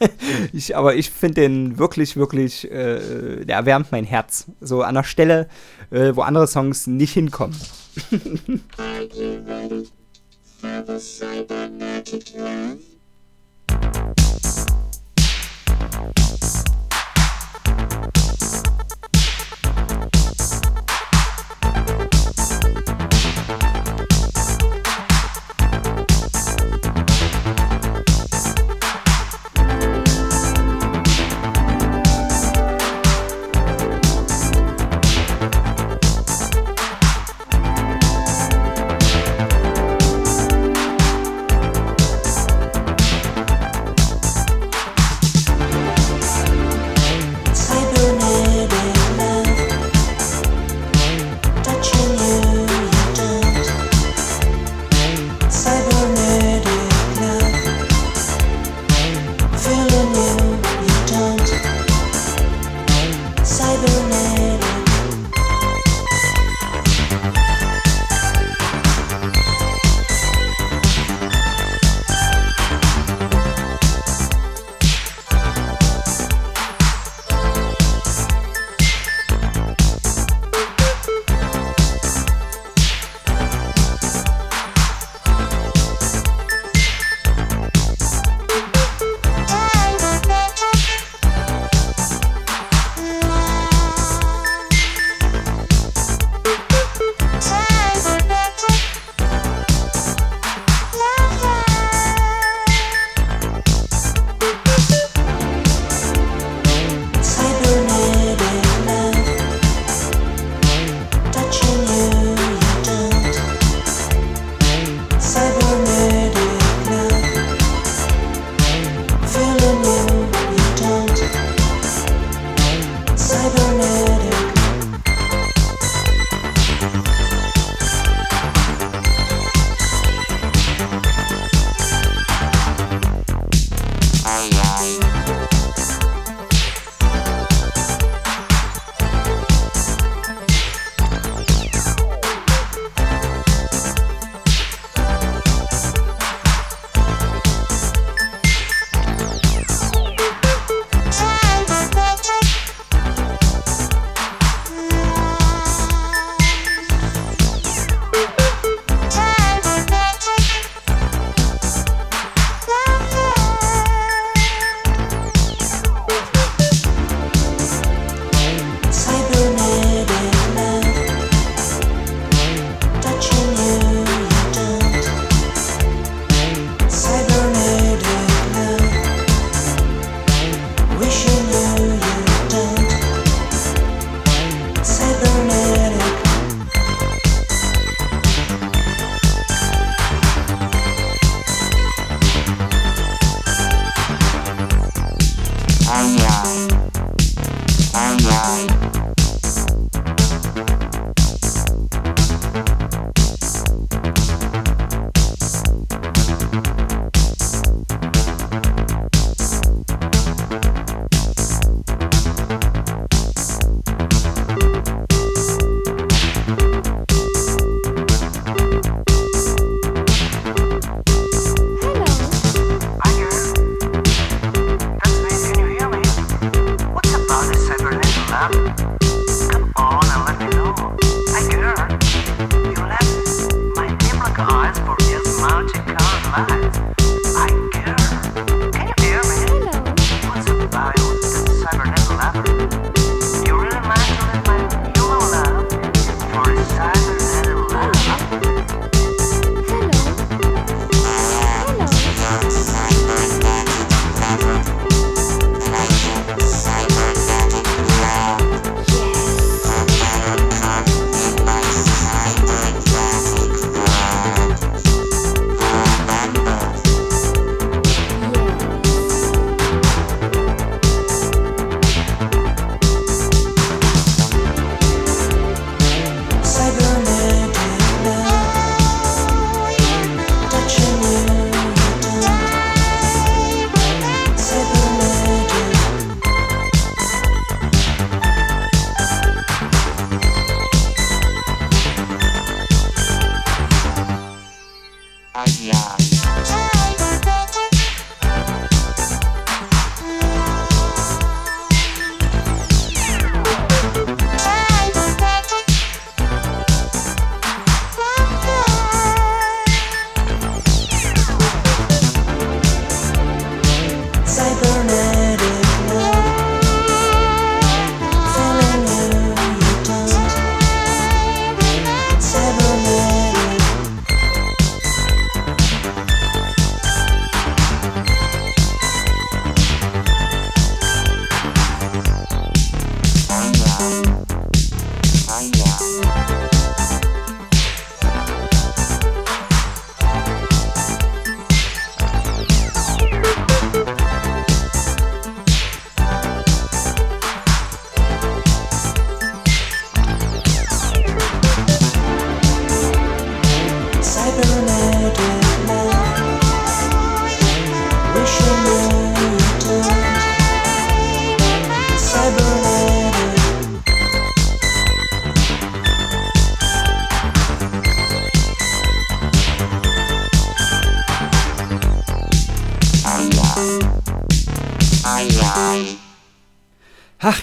ich, aber ich finde den wirklich, wirklich, äh, der erwärmt mein Herz. So an der Stelle, äh, wo andere Songs nicht hinkommen. Thank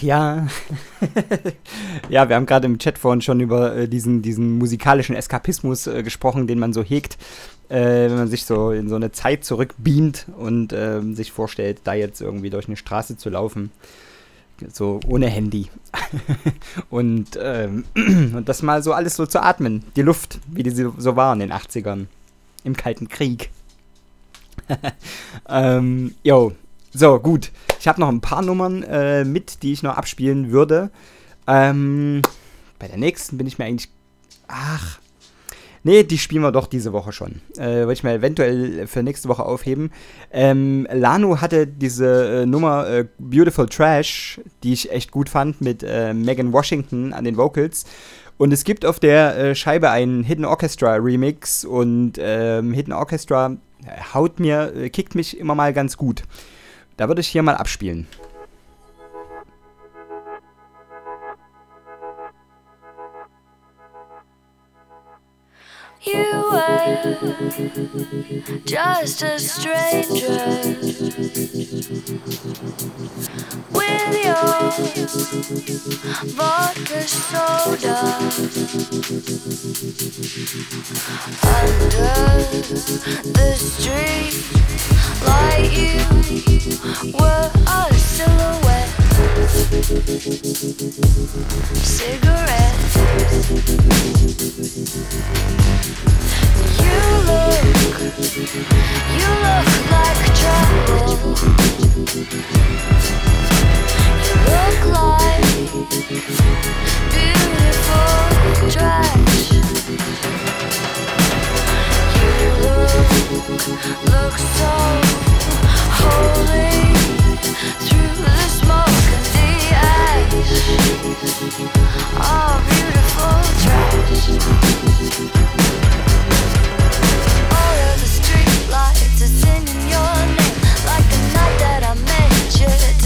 ja. ja, wir haben gerade im Chat vorhin schon über äh, diesen, diesen musikalischen Eskapismus äh, gesprochen, den man so hegt, äh, wenn man sich so in so eine Zeit zurückbeamt und ähm, sich vorstellt, da jetzt irgendwie durch eine Straße zu laufen. So ohne Handy. und, ähm, und das mal so alles so zu atmen. Die Luft, wie die so war in den 80ern. Im Kalten Krieg. ähm, jo, so, gut. Ich habe noch ein paar Nummern äh, mit, die ich noch abspielen würde. Ähm, bei der nächsten bin ich mir eigentlich. Ach. Nee, die spielen wir doch diese Woche schon. Äh, Wollte ich mal eventuell für nächste Woche aufheben. Ähm, Lanu hatte diese äh, Nummer äh, Beautiful Trash, die ich echt gut fand, mit äh, Megan Washington an den Vocals. Und es gibt auf der äh, Scheibe einen Hidden Orchestra Remix und ähm, Hidden Orchestra äh, haut mir, kickt mich immer mal ganz gut. Da würde ich hier mal abspielen. You were just a stranger with your vodka soda under the street, like you were a silhouette. Cigarette. You look, you look like trouble. You All of the streetlights are singing your name like the night that I met you.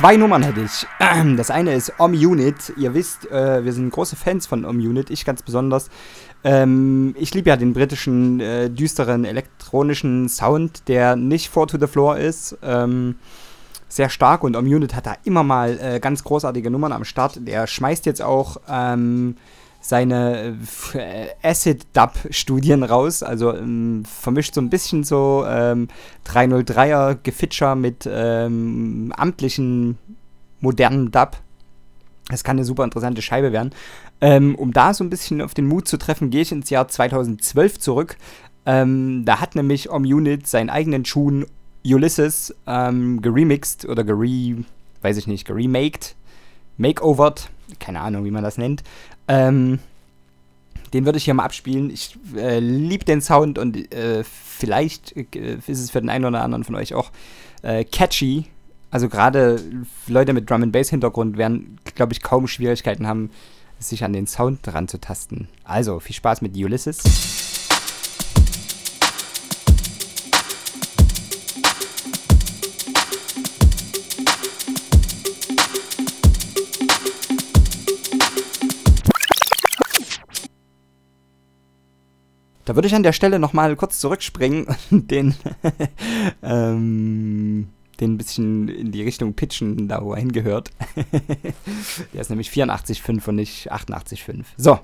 Zwei Nummern hätte ich. Das eine ist Om Unit. Ihr wisst, äh, wir sind große Fans von Om Unit, ich ganz besonders. Ähm, ich liebe ja den britischen, äh, düsteren elektronischen Sound, der nicht Four to the Floor ist. Ähm, sehr stark und Om Unit hat da immer mal äh, ganz großartige Nummern am Start. Der schmeißt jetzt auch ähm, seine äh, Acid-Dub-Studien raus. Also ähm, vermischt so ein bisschen so ähm, 303er Gefitscher mit ähm, amtlichen modernen Dub. Das kann eine super interessante Scheibe werden. Ähm, um da so ein bisschen auf den Mut zu treffen, gehe ich ins Jahr 2012 zurück. Ähm, da hat nämlich Om Unit seinen eigenen Tune Ulysses ähm, geremixed oder gere, weiß ich nicht, geremaked, makeovert, keine Ahnung, wie man das nennt. Ähm, den würde ich hier mal abspielen. Ich äh, liebe den Sound und äh, vielleicht äh, ist es für den einen oder anderen von euch auch äh, catchy. Also gerade Leute mit Drum and Bass Hintergrund werden, glaube ich, kaum Schwierigkeiten haben, sich an den Sound dran zu tasten. Also viel Spaß mit Ulysses. Da würde ich an der Stelle nochmal kurz zurückspringen und den, ähm, den ein bisschen in die Richtung pitchen, da wo er hingehört. der ist nämlich 84,5 und nicht 88,5. So.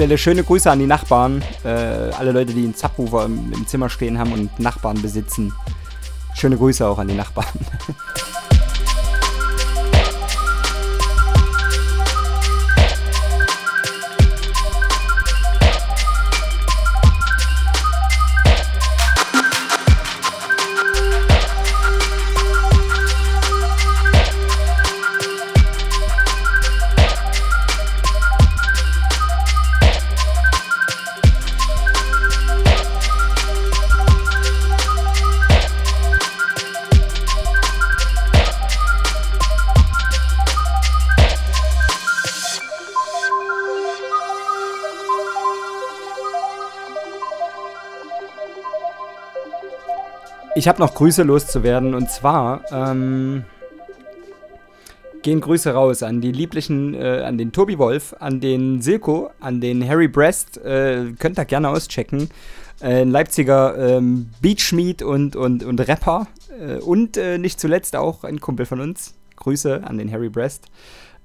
Stelle schöne Grüße an die Nachbarn. Äh, alle Leute, die einen Subwoofer im, im Zimmer stehen haben und Nachbarn besitzen. Schöne Grüße auch an die Nachbarn. Ich habe noch Grüße loszuwerden und zwar ähm, gehen Grüße raus an die lieblichen, äh, an den Tobi Wolf, an den Silko, an den Harry Brest. Äh, könnt ihr gerne auschecken. Äh, ein Leipziger ähm, Beachmeet und, und, und Rapper. Äh, und äh, nicht zuletzt auch ein Kumpel von uns. Grüße an den Harry Brest.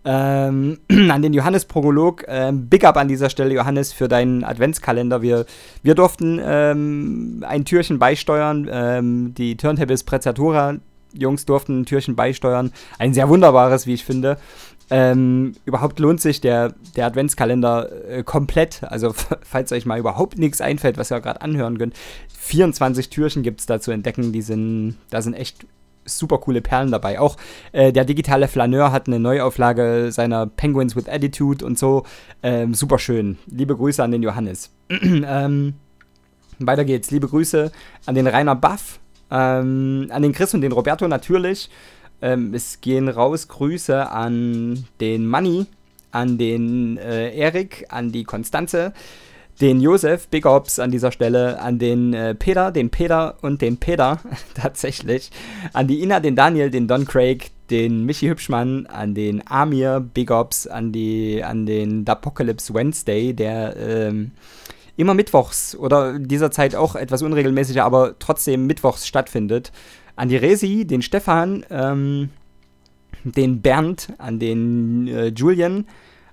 Ähm, an den Johannes Prolog. Ähm, Big up an dieser Stelle, Johannes, für deinen Adventskalender. Wir, wir durften ähm, ein Türchen beisteuern. Ähm, die Turntables Prezzatura Jungs durften ein Türchen beisteuern. Ein sehr wunderbares, wie ich finde. Ähm, überhaupt lohnt sich der, der Adventskalender äh, komplett. Also, falls euch mal überhaupt nichts einfällt, was ihr gerade anhören könnt. 24 Türchen gibt es da zu entdecken. Die sind, da sind echt super coole Perlen dabei. Auch äh, der digitale Flaneur hat eine Neuauflage seiner Penguins with Attitude und so. Ähm, super schön. Liebe Grüße an den Johannes. ähm, weiter geht's. Liebe Grüße an den Rainer Buff, ähm, an den Chris und den Roberto natürlich. Ähm, es gehen raus Grüße an den Manni, an den äh, Erik, an die Konstanze, den Josef, Big Ops an dieser Stelle, an den äh, Peter, den Peter und den Peter, tatsächlich, an die Ina, den Daniel, den Don Craig, den Michi Hübschmann, an den Amir, Big Ops, an, die, an den Apocalypse Wednesday, der ähm, immer mittwochs oder dieser Zeit auch etwas unregelmäßiger, aber trotzdem mittwochs stattfindet. An die Resi, den Stefan, ähm, den Bernd, an den äh, Julian,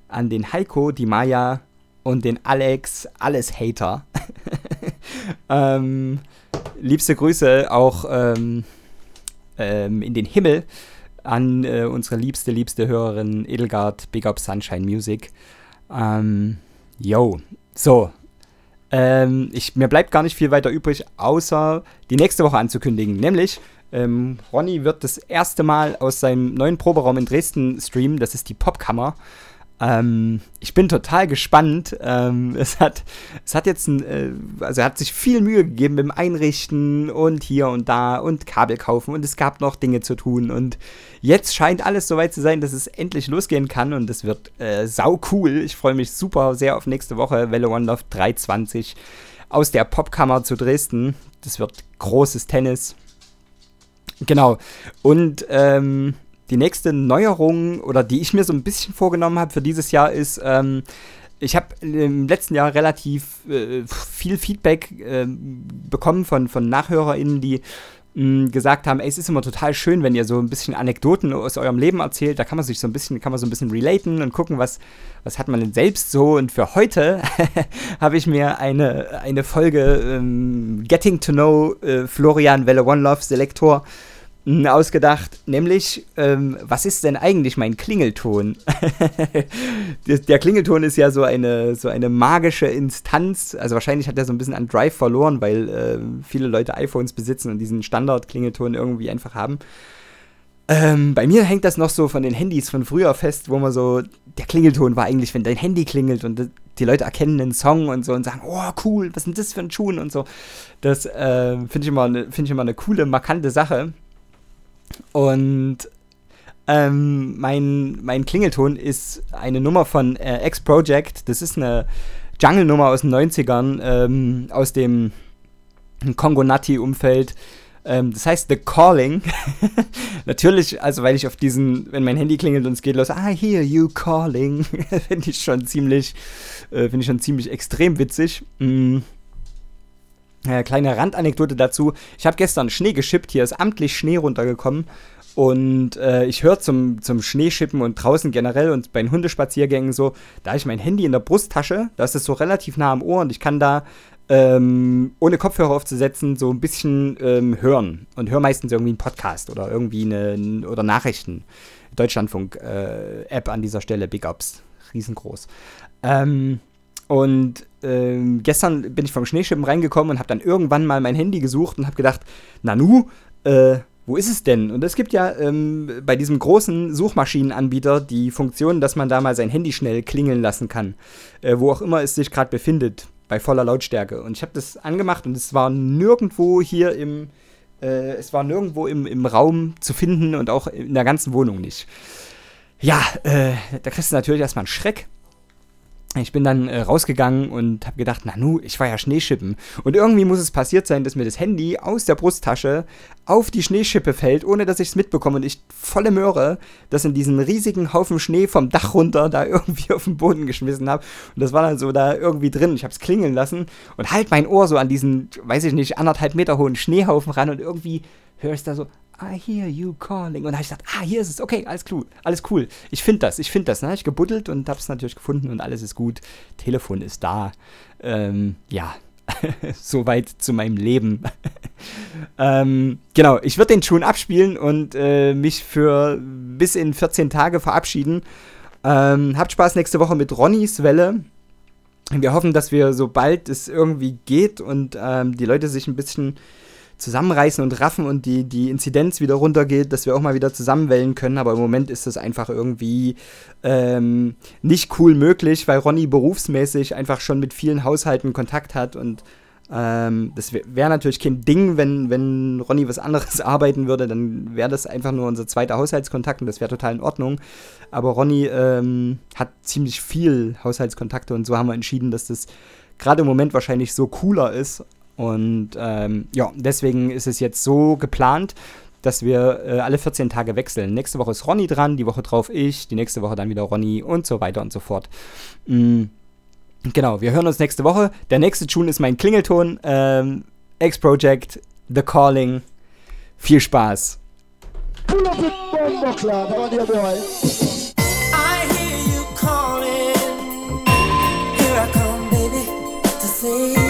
an den Heiko, die Maya und den Alex, alles Hater. ähm, liebste Grüße auch ähm, ähm, in den Himmel an äh, unsere liebste, liebste Hörerin Edelgard, Big Up Sunshine Music. Ähm, yo, so. Ähm, ich, mir bleibt gar nicht viel weiter übrig, außer die nächste Woche anzukündigen. Nämlich, ähm, Ronny wird das erste Mal aus seinem neuen Proberaum in Dresden streamen. Das ist die Popkammer. Ähm, ich bin total gespannt. Ähm, es, hat, es hat jetzt ein, äh, also er hat sich viel Mühe gegeben beim Einrichten und hier und da und Kabel kaufen und es gab noch Dinge zu tun und jetzt scheint alles soweit zu sein, dass es endlich losgehen kann und es wird äh, sau cool. Ich freue mich super sehr auf nächste Woche. Welle One Love 320 aus der Popkammer zu Dresden. Das wird großes Tennis. Genau. Und ähm, die nächste Neuerung oder die ich mir so ein bisschen vorgenommen habe für dieses Jahr ist, ähm, ich habe im letzten Jahr relativ äh, viel Feedback äh, bekommen von, von NachhörerInnen, die mh, gesagt haben, ey, es ist immer total schön, wenn ihr so ein bisschen Anekdoten aus eurem Leben erzählt. Da kann man sich so ein bisschen, kann man so ein bisschen relaten und gucken, was, was hat man denn selbst so. Und für heute habe ich mir eine, eine Folge ähm, Getting to Know äh, Florian Welle One Love Selektor mh, ausgedacht, nämlich, ähm, was ist denn eigentlich mein Klingelton? der, Klingelton ist ja so eine, so eine magische Instanz, also wahrscheinlich hat er so ein bisschen an Drive verloren, weil äh, viele Leute iPhones besitzen und diesen Standard-Klingelton irgendwie einfach haben. Ähm, bei mir hängt das noch so von den Handys von früher fest, wo man so, der Klingelton war eigentlich, wenn dein Handy klingelt und die Leute erkennen den Song und so und sagen, oh cool, was denn das für ein Tune und so. Das äh, finde ich, ne- find ich immer eine coole, markante Sache. Und ähm, mein, mein Klingelton ist eine Nummer von äh, X-Project. Das ist eine Jungle-Nummer aus den 90ern, ähm, aus dem Kongo-Nati-Umfeld. Ähm, das heißt The Calling. Natürlich, also weil ich auf diesen, wenn mein Handy klingelt und es geht los, ah, hear you calling, finde ich schon ziemlich, äh, finde ich schon ziemlich extrem witzig. Mm. Äh, kleine Randanekdote dazu. Ich habe gestern Schnee geschippt. Hier ist amtlich Schnee runtergekommen. Und äh, ich höre zum, zum Schneeschippen und draußen generell und bei den Hundespaziergängen so, da habe ich mein Handy in der Brusttasche. Da ist so relativ nah am Ohr und ich kann da, ähm, ohne Kopfhörer aufzusetzen, so ein bisschen ähm, hören. Und höre meistens irgendwie einen Podcast oder irgendwie eine, oder Nachrichten. Deutschlandfunk-App an dieser Stelle, Big Ups. Riesengroß. Ähm, und ähm, gestern bin ich vom Schneeschippen reingekommen und habe dann irgendwann mal mein Handy gesucht und habe gedacht, Nanu, äh, wo ist es denn? Und es gibt ja ähm, bei diesem großen Suchmaschinenanbieter die Funktion, dass man da mal sein Handy schnell klingeln lassen kann, äh, wo auch immer es sich gerade befindet, bei voller Lautstärke. Und ich habe das angemacht und es war nirgendwo hier im, äh, es war nirgendwo im, im Raum zu finden und auch in der ganzen Wohnung nicht. Ja, äh, da kriegst du natürlich erstmal einen Schreck. Ich bin dann äh, rausgegangen und habe gedacht, Nanu, ich war ja Schneeschippen. Und irgendwie muss es passiert sein, dass mir das Handy aus der Brusttasche auf die Schneeschippe fällt, ohne dass ich es mitbekomme und ich volle Möhre das in diesen riesigen Haufen Schnee vom Dach runter da irgendwie auf den Boden geschmissen habe. Und das war dann so da irgendwie drin. Ich habe es klingeln lassen und halt mein Ohr so an diesen, weiß ich nicht, anderthalb Meter hohen Schneehaufen ran und irgendwie höre ich da so, I hear you calling. Und da habe ich gedacht, ah, hier ist es, okay, alles cool, alles cool. Ich finde das, ich finde das. Dann habe ich gebuddelt und habe es natürlich gefunden und alles ist gut. Telefon ist da. Ähm, ja, soweit zu meinem Leben. ähm, genau, ich würde den schon abspielen und äh, mich für bis in 14 Tage verabschieden. Ähm, habt Spaß nächste Woche mit Ronnys Welle. Wir hoffen, dass wir, sobald es irgendwie geht und ähm, die Leute sich ein bisschen zusammenreißen und raffen und die, die Inzidenz wieder runtergeht, dass wir auch mal wieder zusammenwellen können. Aber im Moment ist das einfach irgendwie ähm, nicht cool möglich, weil Ronny berufsmäßig einfach schon mit vielen Haushalten Kontakt hat und ähm, das wäre wär natürlich kein Ding, wenn, wenn Ronny was anderes arbeiten würde, dann wäre das einfach nur unser zweiter Haushaltskontakt und das wäre total in Ordnung. Aber Ronny ähm, hat ziemlich viel Haushaltskontakte und so haben wir entschieden, dass das gerade im Moment wahrscheinlich so cooler ist. Und ähm, ja, deswegen ist es jetzt so geplant, dass wir äh, alle 14 Tage wechseln. Nächste Woche ist Ronny dran, die Woche drauf ich, die nächste Woche dann wieder Ronny und so weiter und so fort. Mm. Genau, wir hören uns nächste Woche. Der nächste Tune ist mein Klingelton. Ähm, X-Project, The Calling. Viel Spaß. Pull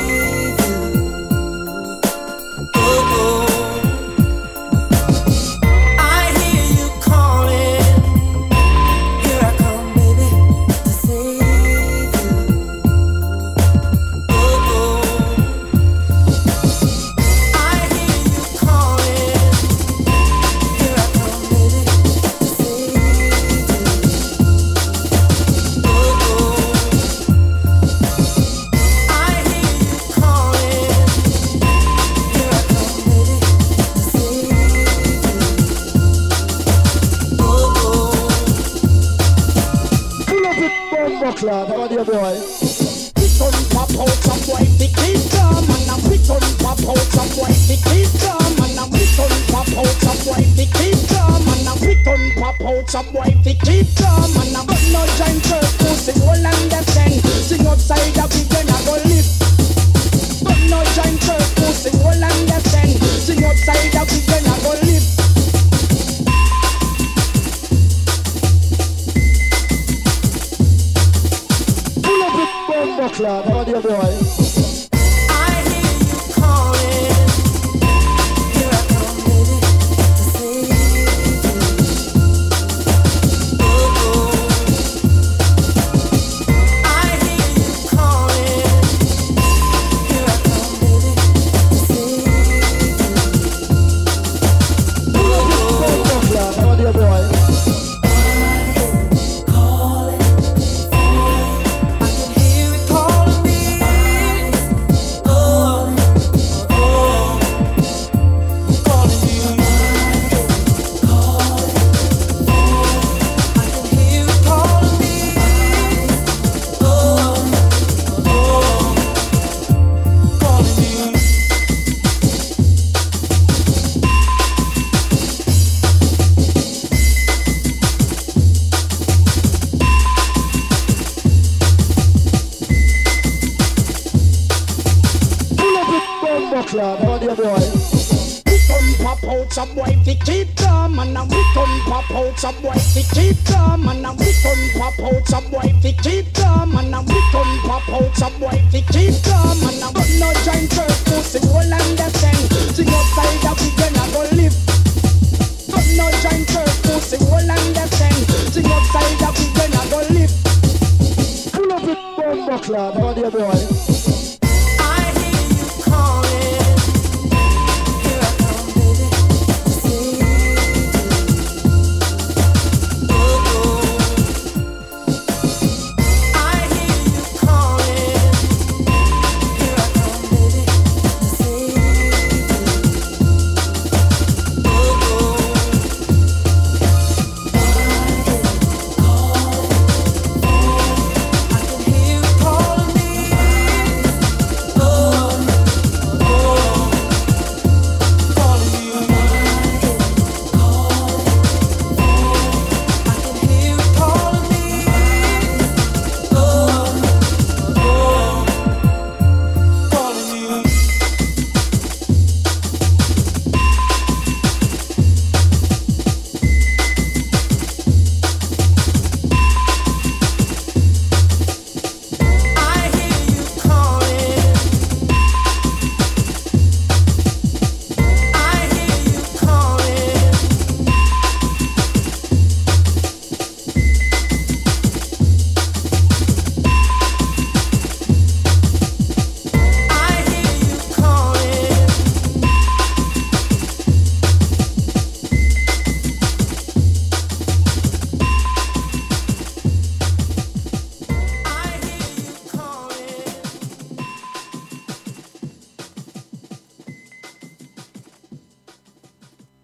club, how are you boy? Pick on pop out some boy the kid drum and pick pop out some boy the kid drum and pick pop out some boy the kid drum and pick pop out some boy the kid drum and no church to sing all understand sing the big and I go live but no to sing all understand sing the big and I go live it, bomb club, how are you boy?